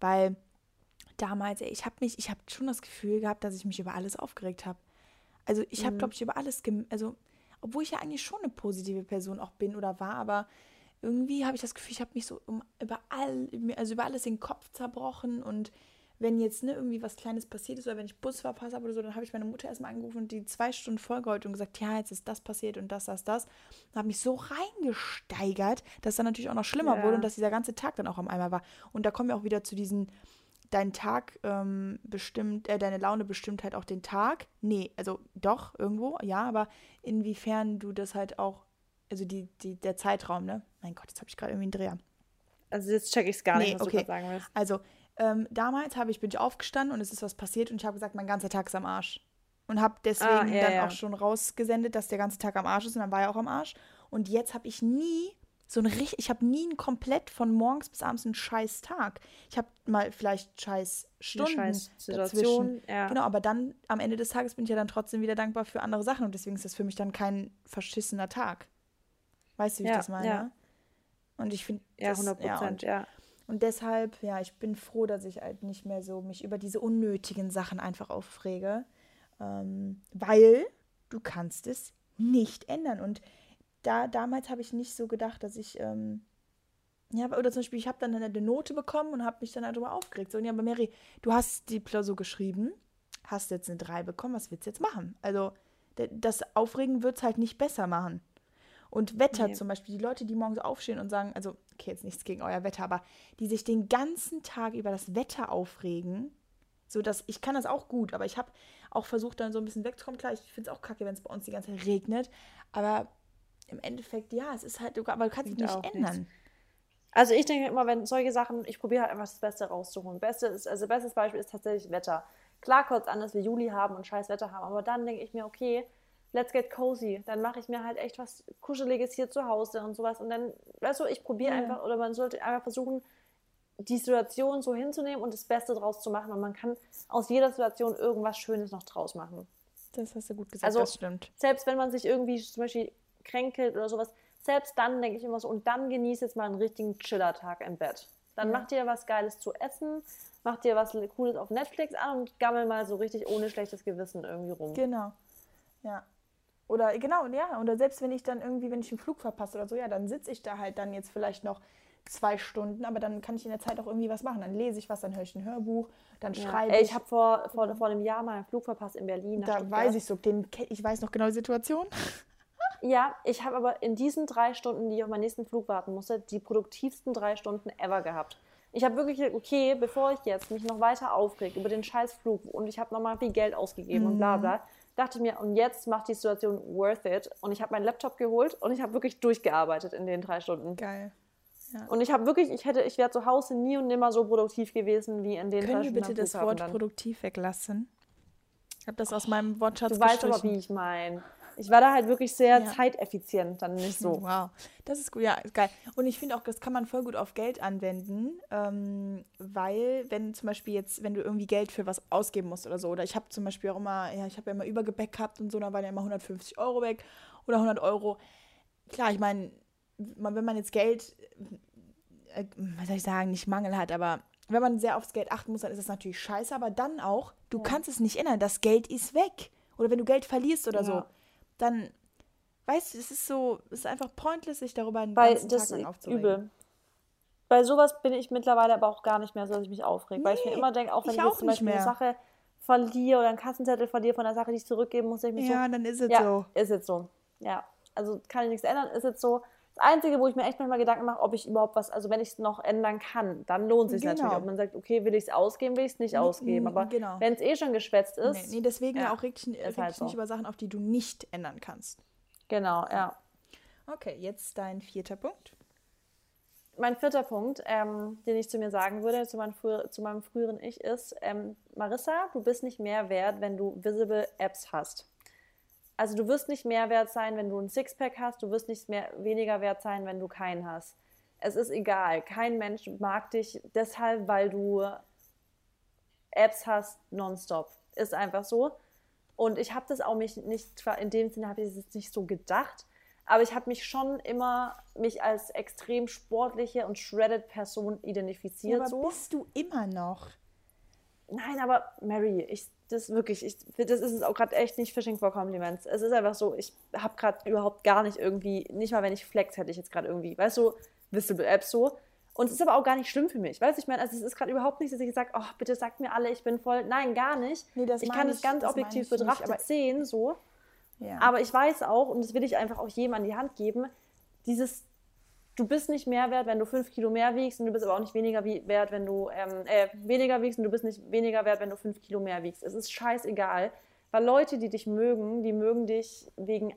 weil damals, ey, ich habe mich, ich habe schon das Gefühl gehabt, dass ich mich über alles aufgeregt habe. Also ich habe, Mhm. glaube ich, über alles, also obwohl ich ja eigentlich schon eine positive Person auch bin oder war, aber irgendwie habe ich das Gefühl, ich habe mich so um, über, all, also über alles den Kopf zerbrochen und wenn jetzt ne, irgendwie was Kleines passiert ist oder wenn ich Bus verpasst habe oder so, dann habe ich meine Mutter erstmal angerufen und die zwei Stunden vorgeholt und gesagt, ja, jetzt ist das passiert und das, das, das. Und habe mich so reingesteigert, dass dann natürlich auch noch schlimmer Ja. wurde und dass dieser ganze Tag dann auch am Eimer war. Und da kommen wir auch wieder zu diesen, dein Tag ähm, bestimmt, äh, deine Laune bestimmt halt auch den Tag. Nee, also doch, irgendwo, ja, aber inwiefern du das halt auch, also die, die, der Zeitraum, ne? Mein Gott, jetzt habe ich gerade irgendwie einen Dreher. Also jetzt check ich es gar nicht, Nee, was okay. du sagen willst. Also, ähm, damals habe ich, bin ich aufgestanden und es ist was passiert und ich habe gesagt, mein ganzer Tag ist am Arsch. Und habe deswegen Ah, ja, dann ja. auch schon rausgesendet, dass der ganze Tag am Arsch ist und dann war er auch am Arsch. Und jetzt habe ich nie so ein richtig, ich habe nie einen komplett von morgens bis abends einen scheiß Tag. Ich habe mal vielleicht scheiß Stunden scheiß dazwischen. Ja. Genau, aber dann am Ende des Tages bin ich ja dann trotzdem wieder dankbar für andere Sachen und deswegen ist das für mich dann kein verschissener Tag. Weißt du, wie Ja, ich das meine? ja. Und ich finde, Ja, das- 100 ja, und Prozent, ja. und deshalb, ja, ich bin froh, dass ich halt nicht mehr so mich über diese unnötigen Sachen einfach aufrege. Ähm, weil du kannst es nicht ändern. Und da, damals habe ich nicht so gedacht, dass ich, ähm, ja, oder zum Beispiel, ich habe dann eine Note bekommen und habe mich dann darüber aufgeregt. So, ja, aber Mary, du hast die Klausur geschrieben, hast jetzt eine 3 bekommen, was willst du jetzt machen? Also, das Aufregen wird es halt nicht besser machen. Und Wetter Nee. zum Beispiel, die Leute, die morgens aufstehen und sagen, also, okay, jetzt nichts gegen euer Wetter, aber die sich den ganzen Tag über das Wetter aufregen, so dass ich kann das auch gut, aber ich habe auch versucht, dann so ein bisschen wegzukommen. Klar, ich finde es auch kacke, wenn es bei uns die ganze Zeit regnet, aber im Endeffekt, ja, es ist halt, aber du kannst es nicht auch nichts. ändern. Also ich denke immer, wenn solche Sachen, ich probiere halt einfach das Beste rauszuholen. Beste ist, also bestes Beispiel ist tatsächlich Wetter. Klar kurz an, dass wir Juli haben und scheiß Wetter haben, aber dann denke ich mir, okay, let's get cozy. Dann mache ich mir halt echt was Kuscheliges hier zu Hause und sowas. Und dann, weißt du, ich probiere Ja. einfach, oder man sollte einfach versuchen, die Situation so hinzunehmen und das Beste draus zu machen. Und man kann aus jeder Situation irgendwas Schönes noch draus machen. Das hast du gut gesagt, Also das stimmt. selbst wenn man sich irgendwie zum Beispiel kränkelt oder sowas, selbst dann denke ich immer so, und dann genieß jetzt mal einen richtigen Chiller-Tag im Bett. Dann Ja. mach dir was Geiles zu essen, mach dir was Cooles auf Netflix an und gammel mal so richtig ohne schlechtes Gewissen irgendwie rum. Genau. Ja. Oder genau, ja. Oder selbst wenn ich dann irgendwie, wenn ich einen Flug verpasse oder so, ja, dann sitze ich da halt dann jetzt vielleicht noch zwei Stunden, aber dann kann ich in der Zeit auch irgendwie was machen. Dann lese ich was, dann höre ich ein Hörbuch, dann Ja. schreibe Ey, ich. ich habe vor, vor, vor einem Jahr mal einen Flug verpasst in Berlin. da Stuttgart. weiß ich so, den, ich weiß noch genau die Situation. Ja, ich habe aber in diesen drei Stunden, die ich auf meinen nächsten Flug warten musste, die produktivsten drei Stunden ever gehabt. Ich habe wirklich gedacht, okay, bevor ich jetzt mich noch weiter aufrege über den scheiß Flug und ich habe nochmal viel Geld ausgegeben und bla bla, dachte ich mir, und jetzt macht die Situation worth it. Und ich habe meinen Laptop geholt und ich habe wirklich durchgearbeitet in den drei Stunden. Geil. Und ich habe wirklich, ich hätte, ich wäre zu Hause nie und nimmer so produktiv gewesen wie in den drei Können wir Stunden bitte das Wort dann. produktiv weglassen? Ich habe das aus meinem Wortschatz Du weißt aber, wie ich meine. Ich war da halt wirklich sehr Ja. zeiteffizient, dann nicht so. Wow, das ist gut, ja, ist geil. Und ich finde auch, das kann man voll gut auf Geld anwenden, ähm, weil wenn zum Beispiel jetzt, wenn du irgendwie Geld für was ausgeben musst oder so, oder ich habe zum Beispiel auch immer, ja, ich habe ja immer Übergepäck gehabt und so, da waren ja immer 150 Euro weg oder 100 Euro. Klar, ich meine, wenn man jetzt Geld, äh, was soll ich sagen, nicht Mangel hat, aber wenn man sehr aufs Geld achten muss, dann ist das natürlich scheiße, aber dann auch, du kannst es nicht ändern, das Geld ist weg. Oder wenn du Geld verlierst oder so, Ja. Dann, weißt du, es ist so, es ist einfach pointless, sich darüber einen Weil ganzen das Tag lang ist aufzuregen. übel. Bei sowas bin ich mittlerweile aber auch gar nicht mehr so, dass ich mich aufrege. weil ich mir Nee, immer denke, auch wenn ich ich, auch jetzt zum Beispiel eine. Sache verliere oder einen Kassenzettel verliere von einer Sache, die ich zurückgeben muss, ich mir Ja, dann ist es so, ja, so. ist jetzt so. Ja, also kann ich nichts ändern, ist jetzt so. Das Einzige, wo ich mir echt manchmal Gedanken mache, ob ich überhaupt was, also wenn ich es noch ändern kann, dann lohnt es sich Genau. natürlich. Ob man sagt, okay, will ich es ausgeben, will ich es nicht ausgeben. Aber genau. wenn es eh schon geschwätzt ist, Nee, nee, deswegen ja, auch reg halt so. nicht über Sachen auf, die du nicht ändern kannst. genau, ja. Okay, jetzt dein vierter Punkt. mein vierter Punkt, ähm, den ich zu mir sagen würde, zu, meinem früher, zu meinem früheren Ich, ist, ähm, Marissa, du bist nicht mehr wert, wenn du Visible Apps hast. Also du wirst nicht mehr wert sein, wenn du ein Sixpack hast, du wirst nicht mehr weniger wert sein, wenn du keinen hast. Es ist egal, kein Mensch mag dich deshalb, weil du Apps hast nonstop. Ist einfach so. Und ich habe das auch mich nicht, zwar in dem Sinne habe ich es nicht so gedacht, aber ich habe mich schon immer mich als extrem sportliche und shredded Person identifiziert. aber so. bist du immer noch? Nein, aber Mary, ich das wirklich, ich, das ist es auch gerade echt nicht Fishing for Compliments. Es ist einfach so, ich habe gerade überhaupt gar nicht irgendwie, nicht mal wenn ich flex hätte ich jetzt gerade irgendwie, weißt du, Visible Apps so. Und es ist aber auch gar nicht schlimm für mich. Weißt du, ich meine, also es ist gerade überhaupt nicht, dass ich sage, oh, bitte sagt mir alle, ich bin voll. Nein, gar nicht. Nee, das ich kann es ganz objektiv nicht, betrachtet aber- sehen, so. Ja. Aber ich weiß auch, und das will ich einfach auch jedem an die Hand geben, dieses, du bist nicht mehr wert, wenn du fünf Kilo mehr wiegst und du bist aber auch nicht weniger wert, wenn du ähm, äh, weniger wiegst und du bist nicht weniger wert, wenn du fünf Kilo mehr wiegst. Es ist scheißegal, weil Leute, die dich mögen, die mögen dich wegen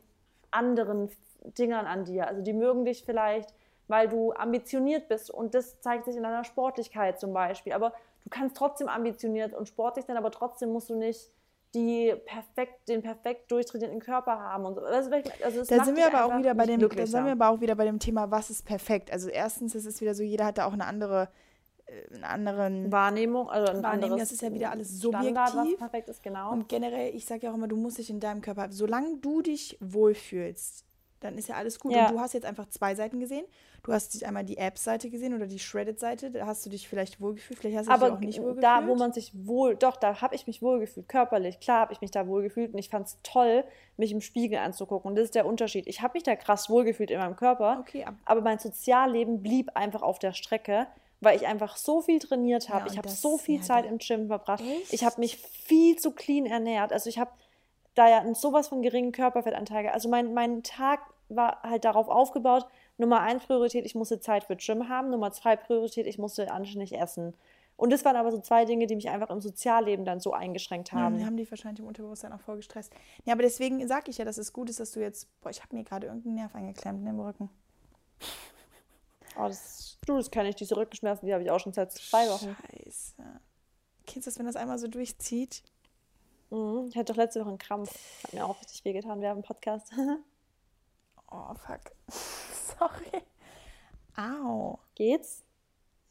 anderen Dingern an dir. Also die mögen dich vielleicht, weil du ambitioniert bist und das zeigt sich in deiner Sportlichkeit zum Beispiel. Aber du kannst trotzdem ambitioniert und sportlich sein, aber trotzdem musst du nicht die perfekt, den perfekt durchtrainierten Körper haben und so. Also, also Da sind wir aber auch wieder bei dem, da sind wir aber auch wieder bei dem Thema, was ist perfekt? Also erstens, es ist wieder so, jeder hat da auch eine andere, äh, einen anderen Wahrnehmung, also ein Wahrnehmung, das ist ja wieder alles Standard, subjektiv. perfekt ist, genau. Und generell, ich sage ja auch immer, du musst dich in deinem Körper, solange du dich wohlfühlst, dann ist ja alles gut. Ja. Und du hast jetzt einfach zwei Seiten gesehen. Du hast dich einmal die App-Seite gesehen oder die Shredded-Seite. Da hast du dich vielleicht wohlgefühlt, vielleicht hast du dich aber auch nicht wohlgefühlt. da, wo man sich wohl, doch, da habe ich mich wohlgefühlt, körperlich, klar habe ich mich da wohlgefühlt und ich fand es toll, mich im Spiegel anzugucken. Und das ist der Unterschied. Ich habe mich da krass wohlgefühlt in meinem Körper, Okay, ab- aber mein Sozialleben blieb einfach auf der Strecke, weil ich einfach so viel trainiert habe. Ja, ich habe so viel ja, Zeit im Gym verbracht. Echt? Ich habe mich viel zu clean ernährt. Also ich habe da ja sowas von geringen Körperfettanteil. Also mein, mein Tag war halt darauf aufgebaut, Nummer eins Priorität, ich musste Zeit für Gym haben. Nummer zwei Priorität, ich musste anständig essen. Und das waren aber so zwei Dinge, die mich einfach im Sozialleben dann so eingeschränkt Ja, haben. die haben die wahrscheinlich im Unterbewusstsein auch voll gestresst. Ja, aber deswegen sage ich ja, dass es gut ist, dass du jetzt. Boah, ich habe mir gerade irgendeinen Nerv eingeklemmt im Rücken. Oh, das, du, das kann ich, diese Rückenschmerzen, die habe ich auch schon seit zwei Wochen. Scheiße. Kennst du das, wenn das einmal so durchzieht? Mhm. Ich hatte doch letzte Woche einen Krampf. Hat mir auch richtig wehgetan während dem Podcast. Oh, fuck. Sorry. Au. Geht's?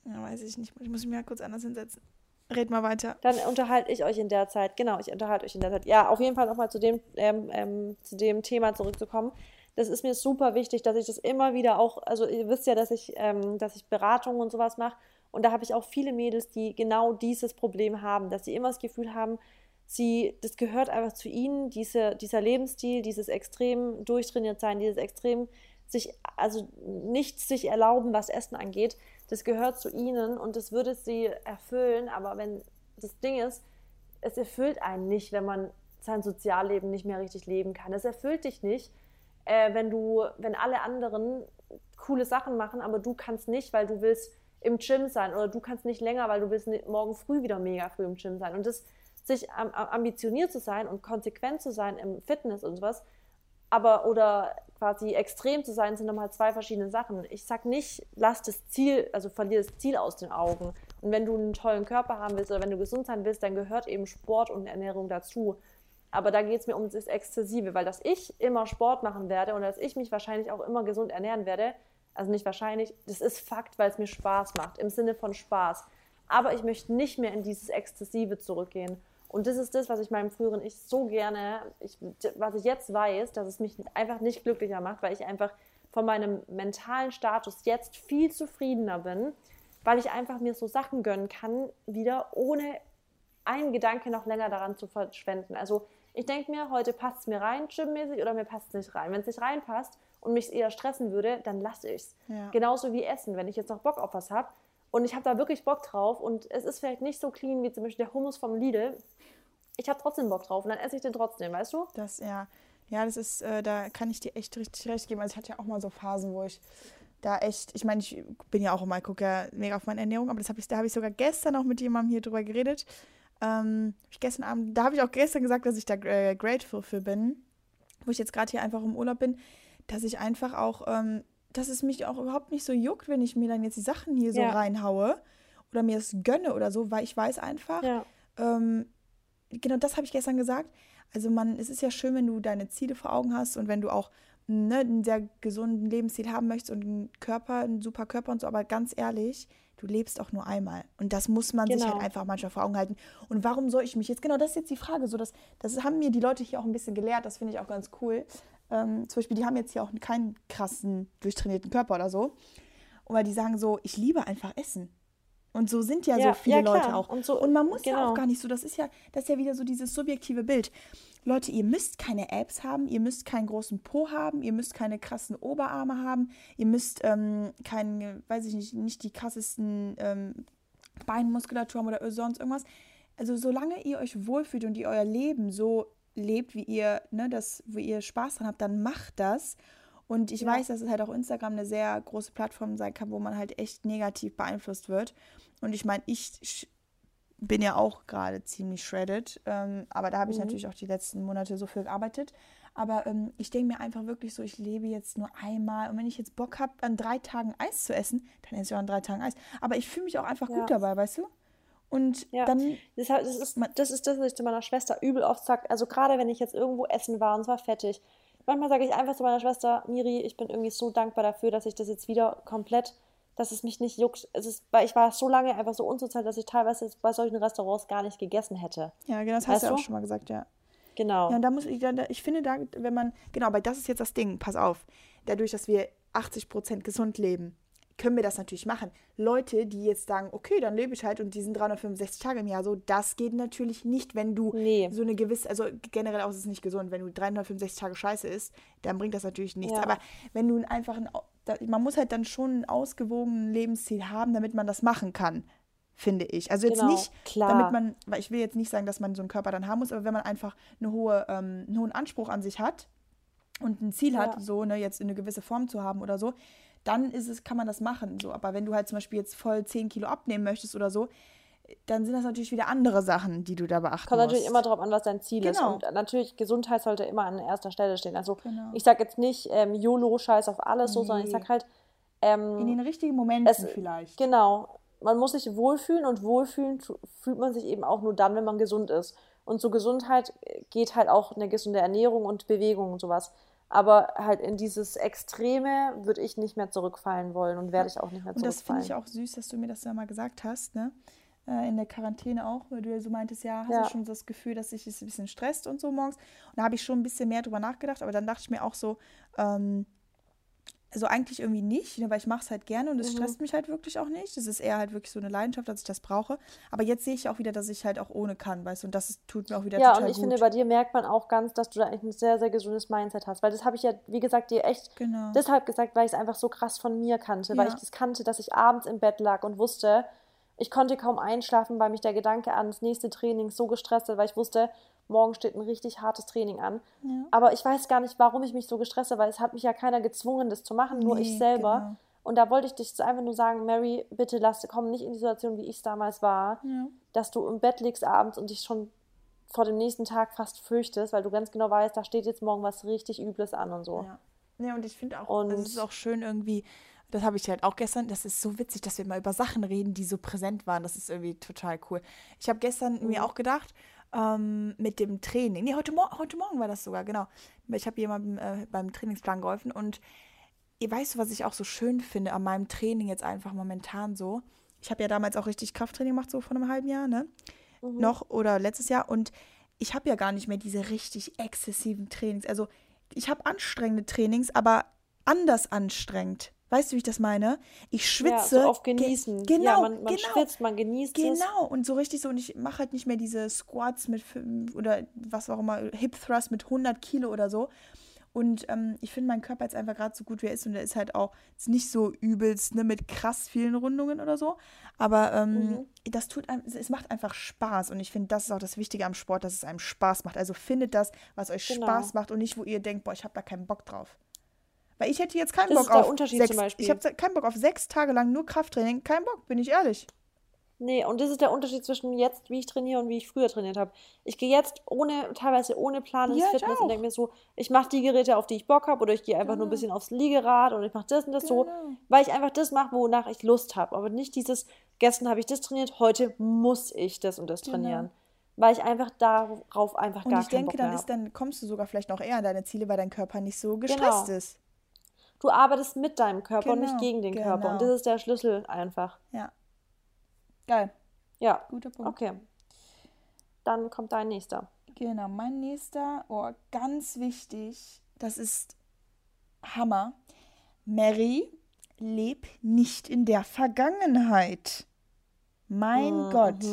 Ja, weiß ich nicht. Ich muss mich mal kurz anders hinsetzen. Red mal weiter. Dann unterhalte ich euch in der Zeit. Genau, ich unterhalte euch in der Zeit. Ja, auf jeden Fall nochmal zu dem, ähm, ähm, zu dem Thema zurückzukommen. Das ist mir super wichtig, dass ich das immer wieder auch, also ihr wisst ja, dass ich, ähm, dass ich Beratungen und sowas mache. Und da habe ich auch viele Mädels, die genau dieses Problem haben, dass sie immer das Gefühl haben, sie, das gehört einfach zu ihnen, diese, dieser Lebensstil, dieses extrem durchtrainiert sein, dieses extrem sich, also nichts sich erlauben, was Essen angeht, das gehört zu ihnen und das würde sie erfüllen, aber wenn das Ding ist, es erfüllt einen nicht, wenn man sein Sozialleben nicht mehr richtig leben kann. Es erfüllt dich nicht, äh, wenn du, wenn alle anderen coole Sachen machen, aber du kannst nicht, weil du willst im Gym sein oder du kannst nicht länger, weil du willst morgen früh wieder mega früh im Gym sein. Und das, sich ambitioniert zu sein und konsequent zu sein im Fitness und sowas, aber oder quasi extrem zu sein, sind nochmal zwei verschiedene Sachen. Ich sag nicht, lass das Ziel, also verlier das Ziel aus den Augen. Und wenn du einen tollen Körper haben willst oder wenn du gesund sein willst, dann gehört eben Sport und Ernährung dazu. Aber da geht es mir um das Exzessive, weil dass ich immer Sport machen werde und dass ich mich wahrscheinlich auch immer gesund ernähren werde, also nicht wahrscheinlich, das ist Fakt, weil es mir Spaß macht, im Sinne von Spaß. Aber ich möchte nicht mehr in dieses Exzessive zurückgehen. Und das ist das, was ich meinem früheren Ich so gerne, ich, was ich jetzt weiß, dass es mich einfach nicht glücklicher macht, weil ich einfach von meinem mentalen Status jetzt viel zufriedener bin, weil ich einfach mir so Sachen gönnen kann, wieder ohne einen Gedanke noch länger daran zu verschwenden. Also ich denke mir, heute passt es mir rein, gymmäßig, oder mir passt es nicht rein. Wenn es nicht reinpasst und mich eher stressen würde, dann lasse ich es. Ja. Genauso wie Essen. Wenn ich jetzt noch Bock auf was habe, und ich habe da wirklich Bock drauf und es ist vielleicht nicht so clean wie zum Beispiel der Hummus vom Lidl. Ich habe trotzdem Bock drauf und dann esse ich den trotzdem, weißt du? Das, ja. Ja, das ist, äh, da kann ich dir echt richtig recht geben. Also ich hatte ja auch mal so Phasen, wo ich da echt, ich meine, ich bin ja auch immer, gucke ja mega auf meine Ernährung, aber das hab ich, da habe ich sogar gestern auch mit jemandem hier drüber geredet. Ähm, ich gestern Abend, da habe ich auch gestern gesagt, dass ich da äh, grateful für bin, wo ich jetzt gerade hier einfach im Urlaub bin, dass ich einfach auch ähm, dass es mich auch überhaupt nicht so juckt, wenn ich mir dann jetzt die Sachen hier so ja. reinhaue oder mir es gönne oder so, weil ich weiß einfach, ja. ähm, genau das habe ich gestern gesagt. Also man, es ist ja schön, wenn du deine Ziele vor Augen hast und wenn du auch ne, einen sehr gesunden Lebensstil haben möchtest und einen Körper, einen super Körper und so, aber ganz ehrlich, du lebst auch nur einmal. Und das muss man genau. sich halt genau. einfach manchmal vor Augen halten. Und warum soll ich mich jetzt, genau das ist jetzt die Frage, so das, das haben mir die Leute hier auch ein bisschen gelehrt, das finde ich auch ganz cool. Ähm, zum Beispiel, die haben jetzt hier auch keinen krassen, durchtrainierten Körper oder so. Und weil die sagen so, ich liebe einfach Essen. Und so sind ja, ja so viele ja, Leute auch. Und, so, und, man muss genau. ja auch gar nicht so, das ist ja, das ist ja wieder so dieses subjektive Bild. Leute, ihr müsst keine Apps haben, ihr müsst keinen großen Po haben, ihr müsst keine krassen Oberarme haben, ihr müsst ähm, keine, weiß ich nicht, nicht die krassesten ähm, Beinmuskulatur haben oder sonst irgendwas. Also solange ihr euch wohlfühlt und ihr euer Leben so lebt, wie ihr, ne, das, wo ihr Spaß dran habt, dann macht das. Und ich ja. weiß, dass es halt auch Instagram eine sehr große Plattform sein kann, wo man halt echt negativ beeinflusst wird. Und ich meine, ich bin ja auch gerade ziemlich shredded, ähm, aber da habe ich mhm. natürlich auch die letzten Monate so viel gearbeitet. Aber ähm, ich denke mir einfach wirklich so, ich lebe jetzt nur einmal und wenn ich jetzt Bock habe, an drei Tagen Eis zu essen, dann esse ich auch an drei Tagen Eis. Aber ich fühle mich auch einfach ja. gut dabei, weißt du? Und ja, dann. Das, das, ist, das ist das, was ich zu meiner Schwester übel oft sage. Also, gerade wenn ich jetzt irgendwo essen war und es war fettig. Manchmal sage ich einfach zu meiner Schwester, Miri, ich bin irgendwie so dankbar dafür, dass ich das jetzt wieder komplett, dass es mich nicht juckt. Es ist, weil ich war so lange einfach so unsozial, dass ich teilweise bei solchen Restaurants gar nicht gegessen hätte. Ja, genau, das hast du ja auch schon mal gesagt, ja. Genau. Ja, und da muss ich, ich finde, da, wenn man, genau, aber das ist jetzt das Ding, pass auf. Dadurch, dass wir 80 Prozent gesund leben, können wir das natürlich machen. Leute, die jetzt sagen, okay, dann lebe ich halt und die sind 365 Tage im Jahr so, das geht natürlich nicht, wenn du nee. so eine gewisse, also generell auch ist es nicht gesund, wenn du 365 Tage scheiße isst, dann bringt das natürlich nichts. Ja. Aber wenn du einfach, ein, man muss halt dann schon einen ausgewogenen Lebensstil haben, damit man das machen kann finde ich. Also jetzt genau, nicht, klar. damit man, weil ich will jetzt nicht sagen, dass man so einen Körper dann haben muss, aber wenn man einfach eine hohe, ähm, einen hohen Anspruch an sich hat und ein Ziel ja. hat, so ne, jetzt eine gewisse Form zu haben oder so, dann ist es, kann man das machen. So. Aber wenn du halt zum Beispiel jetzt voll 10 Kilo abnehmen möchtest oder so, dann sind das natürlich wieder andere Sachen, die du da beachten Kommt musst. natürlich immer darauf an, was dein Ziel genau. ist. Und natürlich, Gesundheit sollte immer an erster Stelle stehen. Also genau. ich sage jetzt nicht ähm, YOLO, scheiß auf alles, nee. so, sondern ich sage halt... Ähm, In den richtigen Momenten es, vielleicht. Genau. Man muss sich wohlfühlen und wohlfühlen fühlt man sich eben auch nur dann, wenn man gesund ist. Und zur Gesundheit geht halt auch eine gesunde Ernährung und Bewegung und sowas. Aber halt in dieses Extreme würde ich nicht mehr zurückfallen wollen und werde ich auch nicht mehr Und das zurückfallen. finde ich auch süß, dass du mir das ja mal gesagt hast, ne? Äh, In der Quarantäne auch, weil du ja so meintest, ja, hast Ja. du schon das Gefühl, dass sich das ein bisschen stresst und so morgens. Und da habe ich schon ein bisschen mehr drüber nachgedacht, aber dann dachte ich mir auch so, ähm, also eigentlich irgendwie nicht, ne, weil ich mache es halt gerne und es Mhm. stresst mich halt wirklich auch nicht. Es ist eher halt wirklich so eine Leidenschaft, dass ich das brauche. Aber jetzt sehe ich auch wieder, dass ich halt auch ohne kann, weißt du, und das tut mir auch wieder Ja, total und ich gut. finde, bei dir merkt man auch ganz, dass du da eigentlich ein sehr, sehr gesundes Mindset hast. Weil das habe ich ja, wie gesagt, dir echt Genau. deshalb gesagt, weil ich es einfach so krass von mir kannte. Weil Ja. ich es kannte, dass ich abends im Bett lag und wusste, ich konnte kaum einschlafen, weil mich der Gedanke an das nächste Training so gestresst hat, weil ich wusste, morgen steht ein richtig hartes Training an. Ja. Aber ich weiß gar nicht, warum ich mich so gestresst habe, weil es hat mich ja keiner gezwungen, das zu machen, nur ich Nee, selber. genau. Und da wollte ich dich einfach nur sagen, Mary, bitte lass, komm nicht in die Situation, wie ich es damals war, Ja. dass du im Bett liegst abends und dich schon vor dem nächsten Tag fast fürchtest, weil du ganz genau weißt, da steht jetzt morgen was richtig Übles an und so. Ja. Ja, und ich finde auch, Und- es ist auch schön irgendwie, das habe ich halt auch gestern, das ist so witzig, dass wir mal über Sachen reden, die so präsent waren. Das ist irgendwie total cool. Ich habe gestern Mhm. mir auch gedacht, ähm, mit dem Training, nee, heute, Mor heute Morgen war das sogar, genau. Ich habe jemandem äh, beim Trainingsplan geholfen und ihr weißt, was ich auch so schön finde an meinem Training jetzt einfach momentan so. Ich habe ja damals auch richtig Krafttraining gemacht, so vor einem halben Jahr, ne? Noch oder letztes Jahr. Und ich habe ja gar nicht mehr diese richtig exzessiven Trainings. Also ich habe anstrengende Trainings, aber anders anstrengend. Weißt du, wie ich das meine? Ich schwitze. Ja, so auf ge- genießen. Genau, ja, man, man genau. schwitzt, man genießt es. Genau, und so richtig so, und ich mache halt nicht mehr diese Squats mit, fünf- oder was auch immer, Hip Thrust mit 100 Kilo oder so. Und ähm, ich finde meinen Körper jetzt einfach gerade so gut, wie er ist. Und er ist halt auch jetzt nicht so übelst, ne, mit krass vielen Rundungen oder so. Aber ähm, Mhm. das tut einem, es macht einfach Spaß. Und ich finde, das ist auch das Wichtige am Sport, dass es einem Spaß macht. Also findet das, was euch Genau. Spaß macht und nicht, wo ihr denkt, boah, ich habe da keinen Bock drauf. Weil ich hätte jetzt keinen Das Bock auf Unterschied sechs, zum Beispiel. ich habe keinen Bock auf sechs Tage lang nur Krafttraining. Kein Bock, bin ich ehrlich. Nee, und das ist der Unterschied zwischen jetzt, wie ich trainiere und wie ich früher trainiert habe. Ich gehe jetzt ohne, teilweise ohne Plan ins Ja, ich Fitness und denke mir so, ich mache die Geräte, auf die ich Bock habe, oder ich gehe einfach nur ein Genau. bisschen aufs Liegerad und ich mache das und das so, Genau. weil ich einfach das mache, wonach ich Lust habe. Aber nicht dieses, gestern habe ich das trainiert, heute muss ich das und das Genau. trainieren. Weil ich einfach darauf einfach Und gar ich keinen denke, Bock dann mehr ist habe. dann kommst du sogar vielleicht noch eher an deine Ziele, weil dein Körper nicht so gestresst Genau. ist. Du arbeitest mit deinem Körper und nicht Genau, gegen den Körper. Und genau. das ist der Schlüssel einfach. Ja. Geil. Ja, Guter Punkt. okay. Dann kommt dein nächster. Genau, mein nächster, oh, ganz wichtig, das ist Hammer. Mary, leb nicht in der Vergangenheit. Mein Mhm, Gott.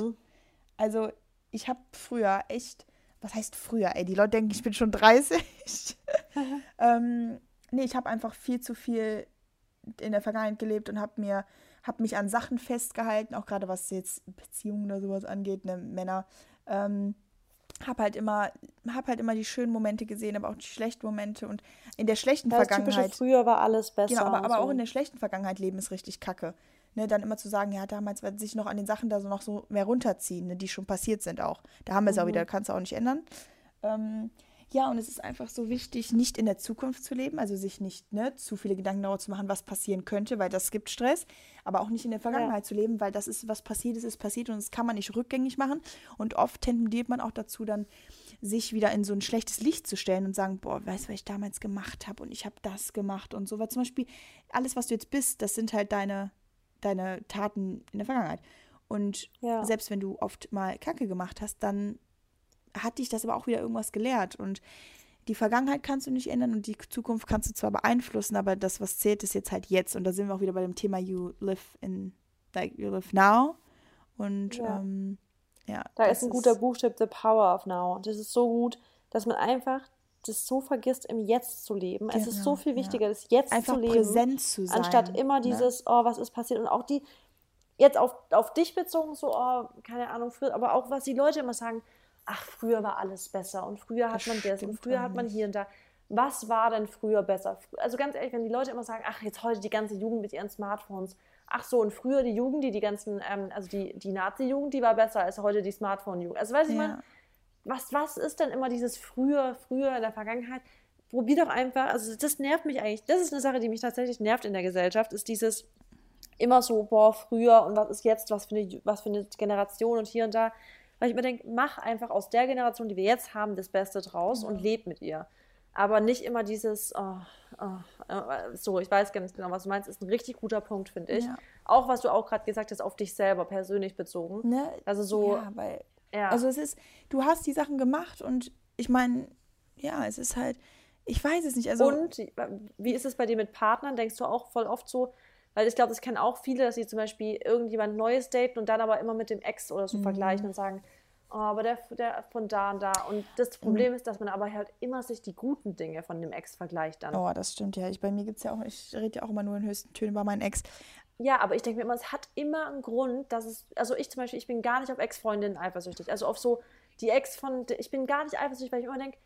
Also, ich habe früher echt, was heißt früher, ey? Die Leute denken, ich bin schon 30. ähm, nee, ich habe einfach viel zu viel in der Vergangenheit gelebt und habe mir, habe mich an Sachen festgehalten, auch gerade was jetzt Beziehungen oder sowas angeht, ne, Männer. Ähm, habe halt immer, habe halt immer die schönen Momente gesehen, aber auch die schlechten Momente und in der schlechten Das typische Vergangenheit. früher war alles besser. Genau, aber, aber so. auch in der schlechten Vergangenheit leben ist richtig kacke. Ne, dann immer zu sagen, ja, damals weil sich noch an den Sachen da so noch so mehr runterziehen, ne, die schon passiert sind auch. Da haben wir es auch Mhm. wieder, kannst du auch nicht ändern. Ähm, ja, und es ist einfach so wichtig, nicht in der Zukunft zu leben, also sich nicht ne, zu viele Gedanken darüber zu machen, was passieren könnte, weil das gibt Stress, aber auch nicht in der Vergangenheit zu leben, weil das ist, was passiert ist, ist passiert und das kann man nicht rückgängig machen. Und oft tendiert man auch dazu, dann sich wieder in so ein schlechtes Licht zu stellen und sagen, boah, weißt du, was ich damals gemacht habe und ich habe das gemacht und so. Weil zum Beispiel alles, was du jetzt bist, das sind halt deine, deine Taten in der Vergangenheit. Und Ja. selbst wenn du oft mal Kacke gemacht hast, dann hat dich das aber auch wieder irgendwas gelehrt. Und die Vergangenheit kannst du nicht ändern und die Zukunft kannst du zwar beeinflussen, aber das, was zählt, ist jetzt halt jetzt. Und da sind wir auch wieder bei dem Thema You live in, like, you live now. Und Ja. ähm, ja. Da ist ein guter Buchstabe, The Power of Now. Und das ist so gut, dass man einfach das so vergisst, im Jetzt zu leben. es ist Genau, so viel ja. wichtiger, das Jetzt einfach zu leben, präsent zu sein. anstatt immer ne? dieses, oh, was ist passiert? Und auch die, jetzt auf, auf dich bezogen, so, oh, keine Ahnung, aber auch, was die Leute immer sagen, ach, früher war alles besser und früher hat Das man das und früher hat man hier und da. Was war denn früher besser? Also ganz ehrlich, wenn die Leute immer sagen, ach, jetzt heute die ganze Jugend mit ihren Smartphones. Ach so, und früher die Jugend, die die ganzen, ähm, also die, die Nazi-Jugend, die war besser als heute die Smartphone-Jugend. Also weiß ich Ja. mal, was, was ist denn immer dieses früher, früher in der Vergangenheit? Probier doch einfach, also das nervt mich eigentlich. Das ist eine Sache, die mich tatsächlich nervt in der Gesellschaft, ist dieses immer so, boah, früher und was ist jetzt, was für eine, was für eine Generation und hier und da. Weil ich mir denke, mach einfach aus der Generation, die wir jetzt haben, das Beste draus und leb mit ihr. aber nicht immer dieses, oh, oh, äh, so, ich weiß ganz genau, was du meinst, ist ein richtig guter Punkt, finde ich. Ja. Auch was du auch gerade gesagt hast, auf dich selber persönlich bezogen. Ne? Also so, Ja, weil, ja. also es ist, du hast die Sachen gemacht und ich meine, ja, es ist halt, ich weiß es nicht. Also, Und wie ist es bei dir mit Partnern? Denkst du auch voll oft so, weil ich glaube, das kennen auch viele, dass sie zum Beispiel irgendjemand Neues daten und dann aber immer mit dem Ex oder Mhm. so vergleichen und sagen, oh, aber der, der von da und da. Und das Problem ist, dass man aber halt immer sich die guten Dinge von dem Ex vergleicht dann. oh, das stimmt ja. Ich, bei mir gibt es ja auch, ich rede ja auch immer nur in höchsten Tönen über meinen Ex. Ja, aber ich denke mir immer, es hat immer einen Grund, dass es, also ich zum Beispiel, ich bin gar nicht auf Ex-Freundinnen eifersüchtig. Also auf so die Ex von, ich bin gar nicht eifersüchtig, weil ich immer denke,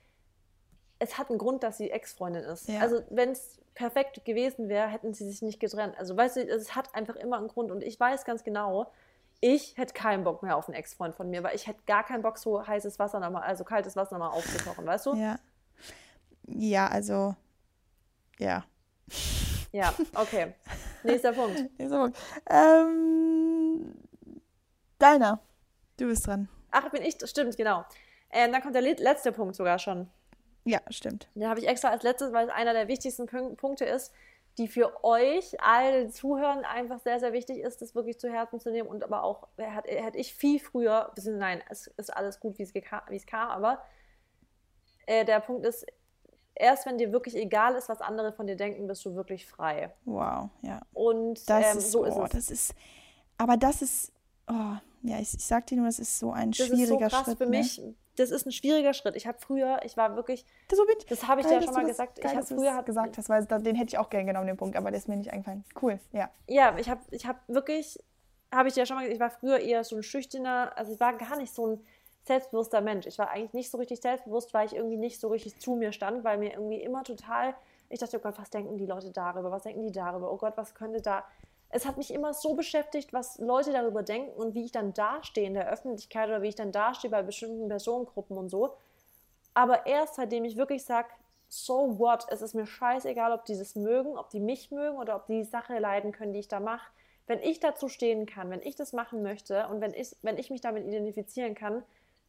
es hat einen Grund, dass sie Ex-Freundin ist. Ja. Also wenn es perfekt gewesen wäre, hätten sie sich nicht getrennt. Also weißt du, es hat einfach immer einen Grund. Und ich weiß ganz genau, ich hätte keinen Bock mehr auf einen Ex-Freund von mir, weil ich hätte gar keinen Bock, so heißes Wasser nochmal, also kaltes Wasser nochmal aufzukochen, weißt du? Ja. Ja, also, ja. Ja, okay. Nächster Punkt. Nächster Punkt. Ähm, deiner. Du bist dran. Ach, bin ich, stimmt, genau. Ähm, dann kommt der le- letzte Punkt sogar schon. Ja, stimmt. Den habe ich extra als letztes, weil es einer der wichtigsten Pün- Punkte ist, die für euch, alle zuhören, einfach sehr, sehr wichtig ist, das wirklich zu Herzen zu nehmen. Und aber auch, hätte ich viel früher, nein, es ist alles gut, wie es geka- wie es kam, aber äh, der Punkt ist, erst wenn dir wirklich egal ist, was andere von dir denken, bist du wirklich frei. Wow, ja. Und Das ähm, ist, so oh, ist es. das ist, aber das ist, oh, ja, ich, ich sag dir nur, das ist so ein Das ist so schwieriger krass Schritt. für ne? mich. Das ist ein schwieriger Schritt. Ich habe früher, ich war wirklich, Das, ich. das habe ich Geil, dir ja schon mal gesagt. Ich geil, habe dass du früher hat, gesagt hast, weil den hätte ich auch gerne genommen, den Punkt, aber der ist mir nicht eingefallen. Cool, ja. Ja, ich habe ich hab wirklich, habe ich dir ja schon mal gesagt, ich war früher eher so ein schüchterner, also ich war gar nicht so ein selbstbewusster Mensch. Ich war eigentlich nicht so richtig selbstbewusst, weil ich irgendwie nicht so richtig zu mir stand, weil mir irgendwie immer total, ich dachte, oh Gott, was denken die Leute darüber? Was denken die darüber? Oh Gott, was könnte da. Es hat mich immer so beschäftigt, was Leute darüber denken und wie ich dann dastehe in der Öffentlichkeit oder wie ich dann dastehe bei bestimmten Personengruppen und so. Aber erst seitdem ich wirklich sage, so what, es ist mir scheißegal, ob die das mögen, ob die mich mögen oder ob die die Sache leiden können, die ich da mache. Wenn ich dazu stehen kann, wenn ich das machen möchte und wenn ich, wenn ich mich damit identifizieren kann,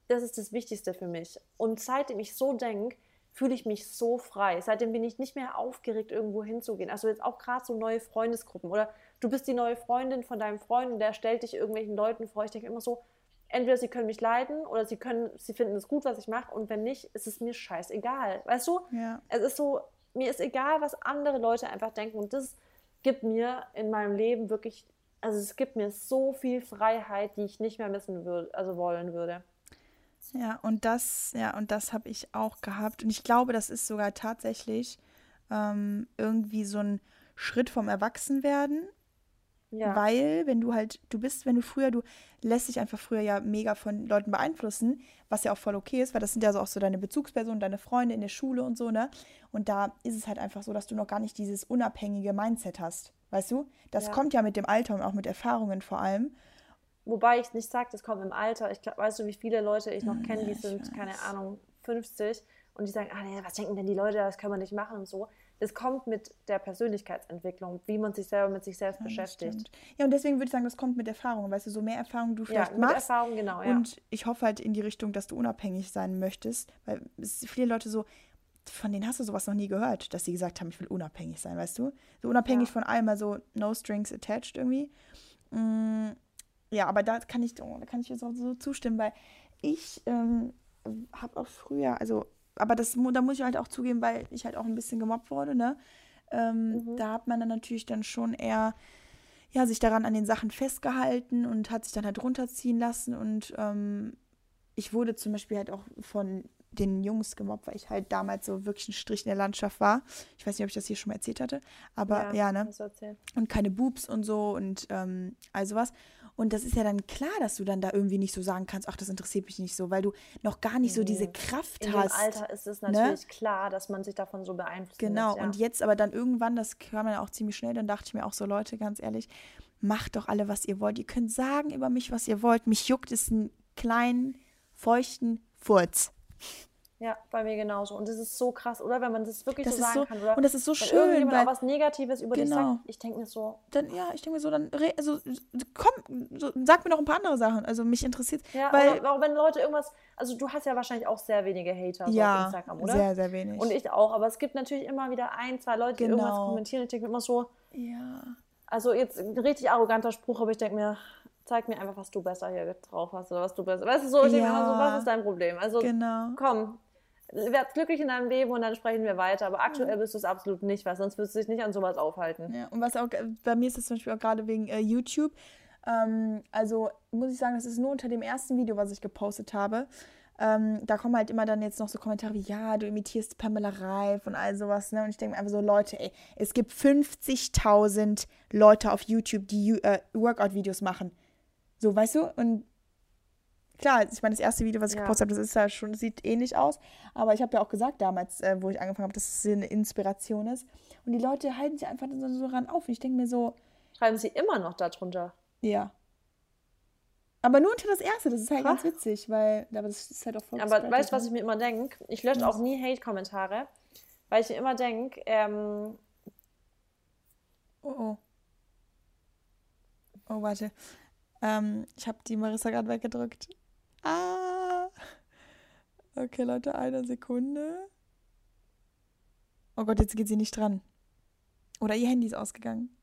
das ist das Wichtigste für mich. Und seitdem ich so denke, fühle ich mich so frei. Seitdem bin ich nicht mehr aufgeregt, irgendwo hinzugehen. Also jetzt auch gerade so neue Freundesgruppen oder du bist die neue Freundin von deinem Freund und der stellt dich irgendwelchen Leuten vor. Ich denke immer so, entweder sie können mich leiden oder sie können, sie finden es gut, was ich mache und wenn nicht, ist es mir scheißegal. Weißt du? Ja. Es ist so, mir ist egal, was andere Leute einfach denken und das gibt mir in meinem Leben wirklich, also es gibt mir so viel Freiheit, die ich nicht mehr missen würde, also wollen würde. Ja, und das, ja, und das habe ich auch gehabt. Und ich glaube, das ist sogar tatsächlich ähm, irgendwie so ein Schritt vom Erwachsenwerden. Ja. Weil, wenn du halt, du bist, wenn du früher, du lässt dich einfach früher ja mega von Leuten beeinflussen, was ja auch voll okay ist, weil das sind ja so auch so deine Bezugspersonen, deine Freunde in der Schule und so, ne? Und da ist es halt einfach so, dass du noch gar nicht dieses unabhängige Mindset hast. Weißt du? Das Ja. kommt ja mit dem Alter und auch mit Erfahrungen vor allem. Wobei ich nicht sage, das kommt im Alter. Ich glaub, weißt du, wie viele Leute ich noch kenne, die Hm, sind, weiß. keine Ahnung, 50 und die sagen, ah nee, was denken denn die Leute, das können wir nicht machen und so. Das kommt mit der Persönlichkeitsentwicklung, wie man sich selber mit sich selbst Ja, beschäftigt. Ja, und deswegen würde ich sagen, das kommt mit Erfahrung. Weißt du, so mehr Erfahrung du Ja, vielleicht mit machst. Erfahrung, genau, ja. Und ich hoffe halt in die Richtung, dass du unabhängig sein möchtest. Weil es viele Leute so, von denen hast du sowas noch nie gehört, dass sie gesagt haben, ich will unabhängig sein, weißt du? So unabhängig Ja. von allem, also no strings attached irgendwie. Mm, ja, aber da kann ich, oh, da kann ich jetzt auch so zustimmen, weil ich ähm, habe auch früher, also, aber das, da muss ich halt auch zugeben, weil ich halt auch ein bisschen gemobbt wurde, ne? Ähm, Mhm. Da hat man dann natürlich dann schon eher ja, sich daran an den Sachen festgehalten und hat sich dann halt runterziehen lassen. Und ähm, ich wurde zum Beispiel halt auch von den Jungs gemobbt, weil ich halt damals so wirklich ein Strich in der Landschaft war. Ich weiß nicht, ob ich das hier schon mal erzählt hatte, aber ja, ne? du erzählt. Und keine Boobs und so und ähm, all sowas. Und das ist ja dann klar, dass du dann da irgendwie nicht so sagen kannst, ach, das interessiert mich nicht so, weil du noch gar nicht so diese. Kraft In hast. Alter ist es ne? natürlich klar, dass man sich davon so beeinflussen Genau, lässt, ja. und jetzt aber dann irgendwann, das kam dann auch ziemlich schnell, dann dachte ich mir auch so, Leute, ganz ehrlich, macht doch alle, was ihr wollt. Ihr könnt sagen über mich, was ihr wollt. Mich juckt es einen kleinen, feuchten Furz. Ja, bei mir genauso. Und das ist so krass, oder? Wenn man das wirklich Das so sagen so, kann. Oder und das ist so schön, irgendjemand weil auch was Negatives über dich Genau. sagt, ich denke mir so, dann, ja, ich denke mir so, dann, re- also, komm, so, sag mir noch ein paar andere Sachen. Also mich interessiert, ja, weil, auch wenn Leute irgendwas, also du hast ja wahrscheinlich auch sehr wenige Hater so auf ja, Instagram, oder? sehr, sehr wenig. Und ich auch, aber es gibt natürlich immer wieder ein, zwei Leute, die irgendwas Genau. kommentieren. Ich denke mir immer so, ja, also jetzt ein richtig arroganter Spruch, aber ich denke mir, zeig mir einfach, was du besser hier drauf hast oder was du besser. Weißt du so, ich denke mir immer so, Ja. was ist dein Problem? Also genau. komm, werd glücklich in deinem Leben und dann sprechen wir weiter. Aber Mhm. aktuell bist du es absolut nicht, weil sonst würdest du dich nicht an sowas aufhalten. Ja, und was auch, äh, bei mir ist das zum Beispiel auch gerade wegen äh, YouTube. Ähm, also muss ich sagen, das ist nur unter dem ersten Video, was ich gepostet habe. Ähm, da kommen halt immer dann jetzt noch so Kommentare wie, ja, du imitierst Pamela Reif und all sowas. Ne? Und ich denke mir einfach so, Leute, ey, es gibt 50.000 Leute auf YouTube, die äh, Workout-Videos machen. So, weißt du? Und klar, ich meine, das erste Video, was ich Ja. gepostet habe, das ist ja schon, sieht ähnlich aus. Aber ich habe ja auch gesagt damals, äh, wo ich angefangen habe, dass es eine Inspiration ist. Und die Leute halten sich einfach so, ran auf. Und ich denke mir so, Schreiben sie immer noch darunter. ja. Aber nur unter das erste, das ist halt Krass. ganz witzig, weil aber das ist halt auch voll Aber weißt du, was ne? ich mir immer denke? Ich lösche auch nie Hate-Kommentare, weil ich mir immer denke, ähm, Oh, oh. Oh, warte. Ähm, ich habe die Marissa gerade weggedrückt. Ah. Okay, Leute, eine Sekunde. Oh Gott, jetzt geht sie nicht dran. Oder ihr Handy ist ausgegangen.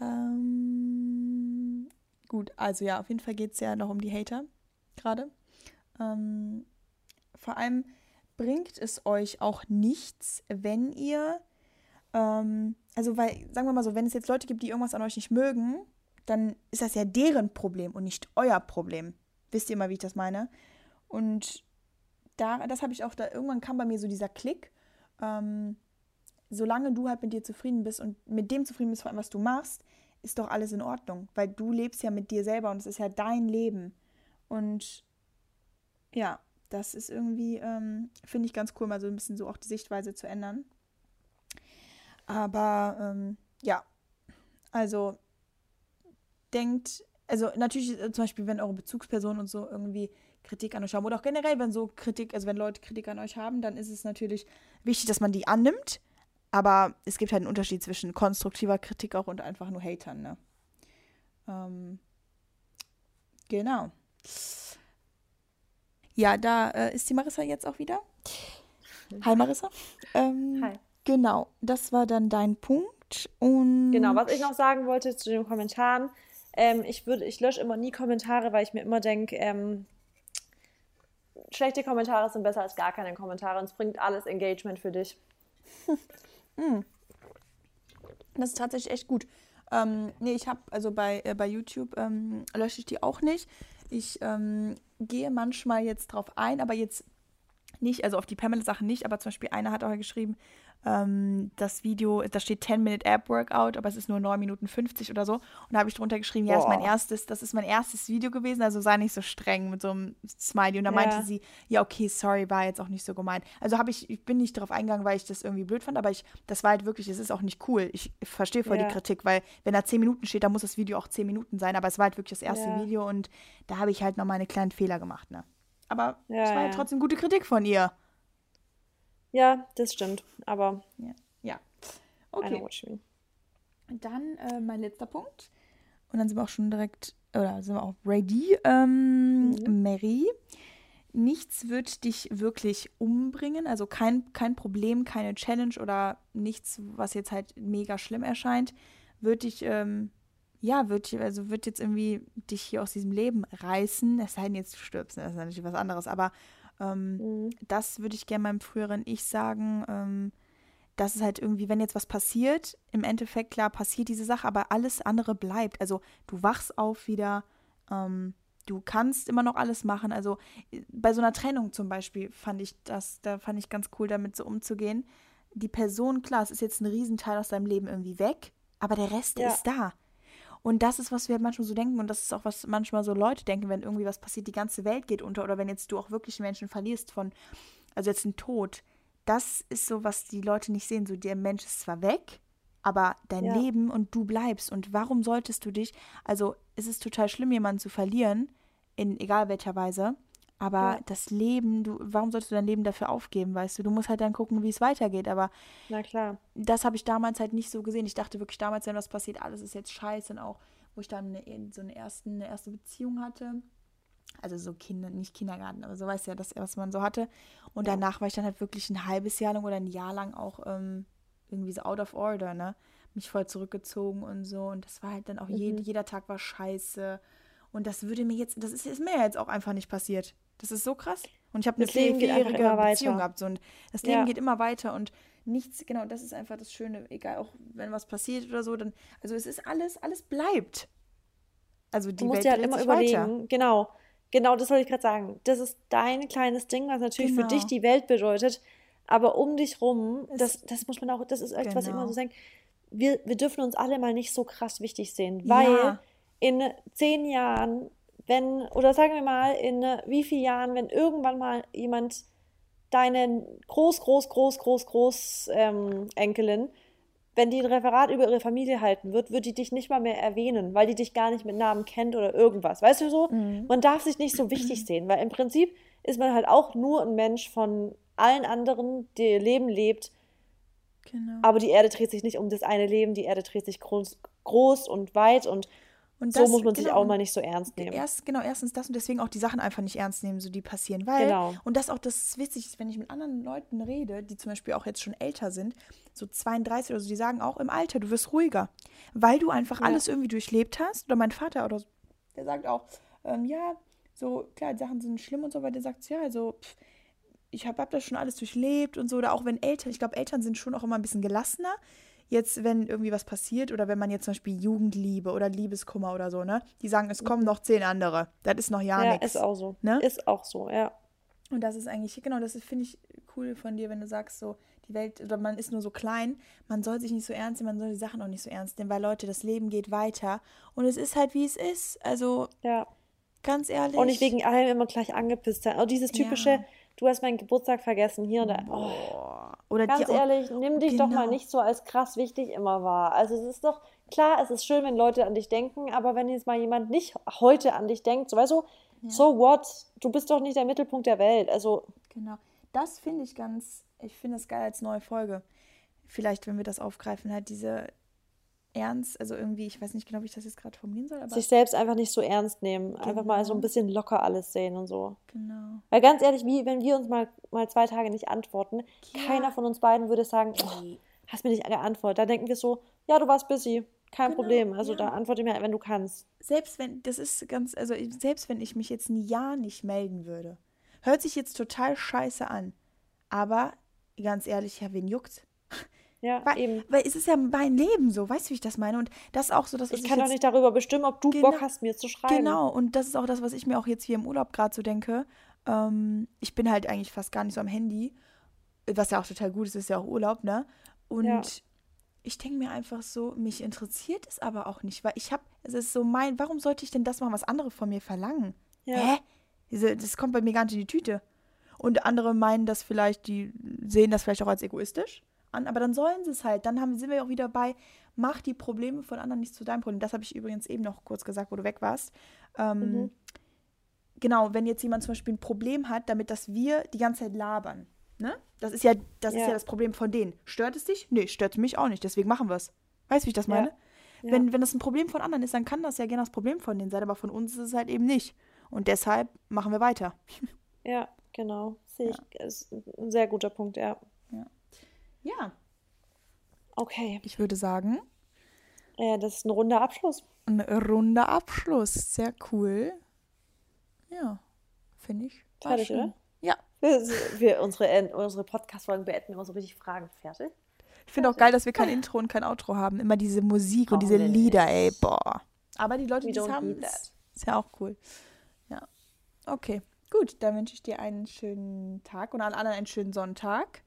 Ähm, gut, also ja, auf jeden Fall geht es ja noch um die Hater gerade. Ähm, vor allem bringt es euch auch nichts, wenn ihr ähm, also, weil, sagen wir mal so, wenn es jetzt Leute gibt, die irgendwas an euch nicht mögen, dann ist das ja deren Problem und nicht euer Problem. Wisst ihr mal, wie ich das meine? Und da, das habe ich auch da, irgendwann kam bei mir so dieser Klick. Ähm, solange du halt mit dir zufrieden bist und mit dem zufrieden bist, vor allem, was du machst, ist doch alles in Ordnung. Weil du lebst ja mit dir selber und es ist ja dein Leben. Und ja, das ist irgendwie, ähm, finde ich ganz cool, mal so ein bisschen so auch die Sichtweise zu ändern. Aber ähm, ja, also denkt, also natürlich äh, zum Beispiel, wenn eure Bezugspersonen und so irgendwie Kritik an euch haben oder auch generell, wenn so Kritik, also wenn Leute Kritik an euch haben, dann ist es natürlich wichtig, dass man die annimmt. Aber es gibt halt einen Unterschied zwischen konstruktiver Kritik auch und einfach nur Hatern, ne? Ähm, genau. Ja, da äh, ist die Marissa jetzt auch wieder. Hi Marissa. Ähm, Hi. Genau, das war dann dein Punkt. Und Genau, was ich noch sagen wollte zu den Kommentaren, ähm, ich ich lösche immer nie Kommentare, weil ich mir immer denke, ähm, schlechte Kommentare sind besser als gar keine Kommentare und es bringt alles Engagement für dich. Das ist tatsächlich echt gut. Ähm, nee, ich habe, also bei, äh, bei YouTube ähm, lösche ich die auch nicht. Ich ähm, gehe manchmal jetzt drauf ein, aber jetzt nicht, also auf die Pamela-Sachen nicht, aber zum Beispiel einer hat auch geschrieben, ähm, das Video, da steht 10-Minute-App-Workout, aber es ist nur 9 Minuten 50 oder so. Und da habe ich drunter geschrieben, ja, ist mein Boah. erstes, das ist mein erstes Video gewesen, also sei nicht so streng mit so einem Smiley. Und da Ja. meinte sie, ja, okay, sorry, war jetzt auch nicht so gemeint. Also habe ich, ich bin nicht darauf eingegangen, weil ich das irgendwie blöd fand, aber ich, das war halt wirklich, es ist auch nicht cool. Ich verstehe voll Ja. die Kritik, weil wenn da 10 Minuten steht, dann muss das Video auch 10 Minuten sein, aber es war halt wirklich das erste Ja. Video und da habe ich halt noch meine kleinen Fehler gemacht, ne? Aber es war ja ja. trotzdem gute Kritik von ihr. Ja, das stimmt. Aber Ja. ja. Okay. Dann äh, mein letzter Punkt. Und dann sind wir auch schon direkt, oder sind wir auch ready. Ähm, Mary, nichts wird dich wirklich umbringen. Also kein, kein Problem, keine Challenge oder nichts, was jetzt halt mega schlimm erscheint, wird dich, ähm, ja, wird, also wird jetzt irgendwie dich hier aus diesem Leben reißen. Es sei denn, jetzt du stirbst, ne? das ist natürlich was anderes. Aber ähm, Mhm. das würde ich gerne meinem früheren Ich sagen. Ähm, dass es halt irgendwie, wenn jetzt was passiert, im Endeffekt, klar, passiert diese Sache, aber alles andere bleibt. Also du wachst auf wieder, ähm, du kannst immer noch alles machen. Also äh, bei so einer Trennung zum Beispiel fand ich das, da fand ich ganz cool, damit so umzugehen. Die Person, klar, es ist jetzt ein Riesenteil aus deinem Leben irgendwie weg, aber der Rest Ja. ist da. Und das ist, was wir manchmal so denken und das ist auch, was manchmal so Leute denken, wenn irgendwie was passiert, die ganze Welt geht unter oder wenn jetzt du auch wirklich Menschen verlierst von, also jetzt ein Tod. Das ist so, was die Leute nicht sehen. So, der Mensch ist zwar weg, aber dein Ja. Leben und du bleibst. Und warum solltest du dich, also es ist total schlimm, jemanden zu verlieren, in egal welcher Weise, Aber Ja. das Leben, du, warum solltest du dein Leben dafür aufgeben, weißt du? Du musst halt dann gucken, wie es weitergeht. Aber Na klar. das habe ich damals halt nicht so gesehen. Ich dachte wirklich damals, wenn was passiert, alles ist jetzt scheiße. Und auch, wo ich dann eine, so eine, ersten, eine erste Beziehung hatte. Also so Kinder, nicht Kindergarten, aber so weißt du ja, das, was man so hatte. Und Ja. danach war ich dann halt wirklich ein halbes Jahr lang oder ein Jahr lang auch ähm, irgendwie so out of order, ne? Mich voll zurückgezogen und so. Und das war halt dann auch, Mhm. jeder Tag war scheiße. Und das würde mir jetzt, das ist, ist mir jetzt auch einfach nicht passiert. Das ist so krass. Und ich habe eine vierjährige Beziehung gehabt. So, und das Leben Ja. geht immer weiter und nichts, genau, das ist einfach das Schöne. Egal, auch wenn was passiert oder so, dann, also es ist alles, alles bleibt. Also die Du musst Welt dir halt immer überlegen, weiter. genau, genau, das wollte ich gerade sagen. Das ist dein kleines Ding, was natürlich für Genau. dich die Welt bedeutet, aber um dich rum, das, das muss man auch, das ist echt, was ich immer Genau. so sagen, wir, wir dürfen uns alle mal nicht so krass wichtig sehen, weil Ja. in zehn Jahren, wenn, oder sagen wir mal, in wie vielen Jahren, wenn irgendwann mal jemand deine Groß, Groß, Groß, Groß, Groß ähm, Enkelin, wenn die ein Referat über ihre Familie halten wird, wird die dich nicht mal mehr erwähnen, weil die dich gar nicht mit Namen kennt oder irgendwas. Weißt du so? Mhm. Man darf sich nicht so wichtig sehen, weil im Prinzip ist man halt auch nur ein Mensch von allen anderen, die ihr Leben lebt, Genau. aber die Erde dreht sich nicht um das eine Leben, die Erde dreht sich groß, groß und weit und Und so das- muss man sich genau, auch und mal nicht so ernst nehmen. Erst, genau, erstens das und deswegen auch die Sachen einfach nicht ernst nehmen, so die passieren. Weil, Genau. und das auch das ist, wenn ich mit anderen Leuten rede, die zum Beispiel auch jetzt schon älter sind, so 32 oder so, die sagen auch im Alter, du wirst ruhiger. Weil du einfach Ja. alles irgendwie durchlebt hast. Oder mein Vater oder so, der sagt auch, ähm, ja, so, klar, die Sachen sind schlimm und so, aber der sagt, ja, also, pff, ich habe hab das schon alles durchlebt und so. Oder auch wenn Eltern, ich glaube, Eltern sind schon auch immer ein bisschen gelassener. Jetzt, wenn irgendwie was passiert oder wenn man jetzt zum Beispiel Jugendliebe oder Liebeskummer oder so, ne? Die sagen, es kommen noch zehn andere. Das ist noch ja, Ja, nichts. ist auch so. Ne? Ist auch so, ja. Und das ist eigentlich, genau, das finde ich cool von dir, wenn du sagst, so, die Welt, oder man ist nur so klein, man soll sich nicht so ernst nehmen, man soll die Sachen auch nicht so ernst nehmen, weil Leute, das Leben geht weiter. Und es ist halt, wie es ist. Also, Ja. ganz ehrlich. Und nicht wegen allem immer gleich angepisst sein. Also dieses typische, Ja. Du hast meinen Geburtstag vergessen, hier und da. Oh. Oder Ganz ehrlich, nimm dich doch mal Genau. nicht so als krass wichtig immer wahr. Also es ist doch, klar, es ist schön, wenn Leute an dich denken, aber wenn jetzt mal jemand nicht heute an dich denkt, so weißt du, so what? Du bist doch nicht der Mittelpunkt der Welt. Also, Genau. Das finde ich ganz, ich finde das geil als neue Folge. Vielleicht, wenn wir das aufgreifen, halt diese Ernst, also irgendwie, ich weiß nicht genau, wie ich das jetzt gerade formulieren soll, aber sich selbst einfach nicht so ernst nehmen. Einfach mal so ein Genau. bisschen locker alles sehen und so. genau. Weil ganz ehrlich, wie wenn wir uns mal, mal zwei Tage nicht antworten, Ja. keiner von uns beiden würde sagen, oh, hast mir nicht geantwortet. Da denken wir so, ja, du warst busy. Kein Genau, Problem. Also ja. da antworte mir, wenn du kannst. Selbst wenn, das ist ganz, also selbst wenn ich mich jetzt ein Jahr nicht melden würde, hört sich jetzt total scheiße an. Aber ganz ehrlich, ja, wen juckt? Ja, Weil, eben. weil es ist ja mein Leben so, weißt du, wie ich das meine? Und das ist auch so, dass Ich kann doch nicht darüber bestimmen, ob du Genau. Bock hast, mir zu schreiben. Genau, und das ist auch das, was ich mir auch jetzt hier im Urlaub gerade so denke. Ähm, ich bin halt eigentlich fast gar nicht so am Handy, was ja auch total gut ist, ist ja auch Urlaub, ne? Und Ja. ich denke mir einfach so, mich interessiert es aber auch nicht, weil ich habe, es ist so mein, warum sollte ich denn das machen, was andere von mir verlangen? Ja. Hä? Diese, das kommt bei mir gar nicht in die Tüte. Und andere meinen das vielleicht, die sehen das vielleicht auch als egoistisch an, aber dann sollen sie es halt. Dann haben, sind wir auch wieder bei, mach die Probleme von anderen nicht zu deinem Problem. Das habe ich übrigens eben noch kurz gesagt, wo du weg warst. Ähm, Mhm. Genau, wenn jetzt jemand zum Beispiel ein Problem hat, damit, dass wir die ganze Zeit labern. Ne? Das ist ja das, ist Ja. ja das Problem von denen. Stört es dich? Nee, stört mich auch nicht. Deswegen machen wir es. Weißt du, wie ich das Ja. meine? Ja. Wenn, wenn das ein Problem von anderen ist, dann kann das ja gerne das Problem von denen sein, aber von uns ist es halt eben nicht. Und deshalb machen wir weiter. Ja, genau. Sehe ich. Ist ein sehr guter Punkt, ja. Ja. Okay. Ich würde sagen, Äh, das ist ein runder Abschluss. ein runder Abschluss. Sehr cool. Ja, finde ich. Fertig, schön. oder? Ja. Wir, wir unsere, End- unsere Podcast-Folgen beenden immer so richtig Fragen. Fertig? Ich finde auch geil, dass wir kein Intro und kein Outro haben. Immer diese Musik und Oh, diese nee. Lieder, ey, boah. Aber die Leute, die es haben, ist ja auch cool. Ja. Okay, gut. Dann wünsche ich dir einen schönen Tag und allen anderen einen schönen Sonntag.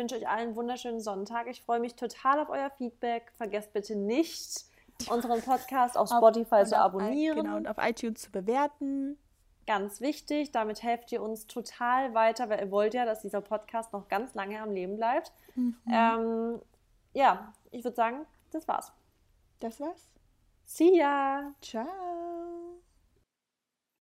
Ich wünsche euch allen einen wunderschönen Sonntag. Ich freue mich total auf euer Feedback. Vergesst bitte nicht, unseren Podcast auf Spotify Und zu auf abonnieren. Genau, und auf iTunes zu bewerten. Ganz wichtig. Damit helft ihr uns total weiter, weil ihr wollt ja, dass dieser Podcast noch ganz lange am Leben bleibt. Mhm. Ähm, ja, ich würde sagen, das war's. Das war's. See ya! Ciao.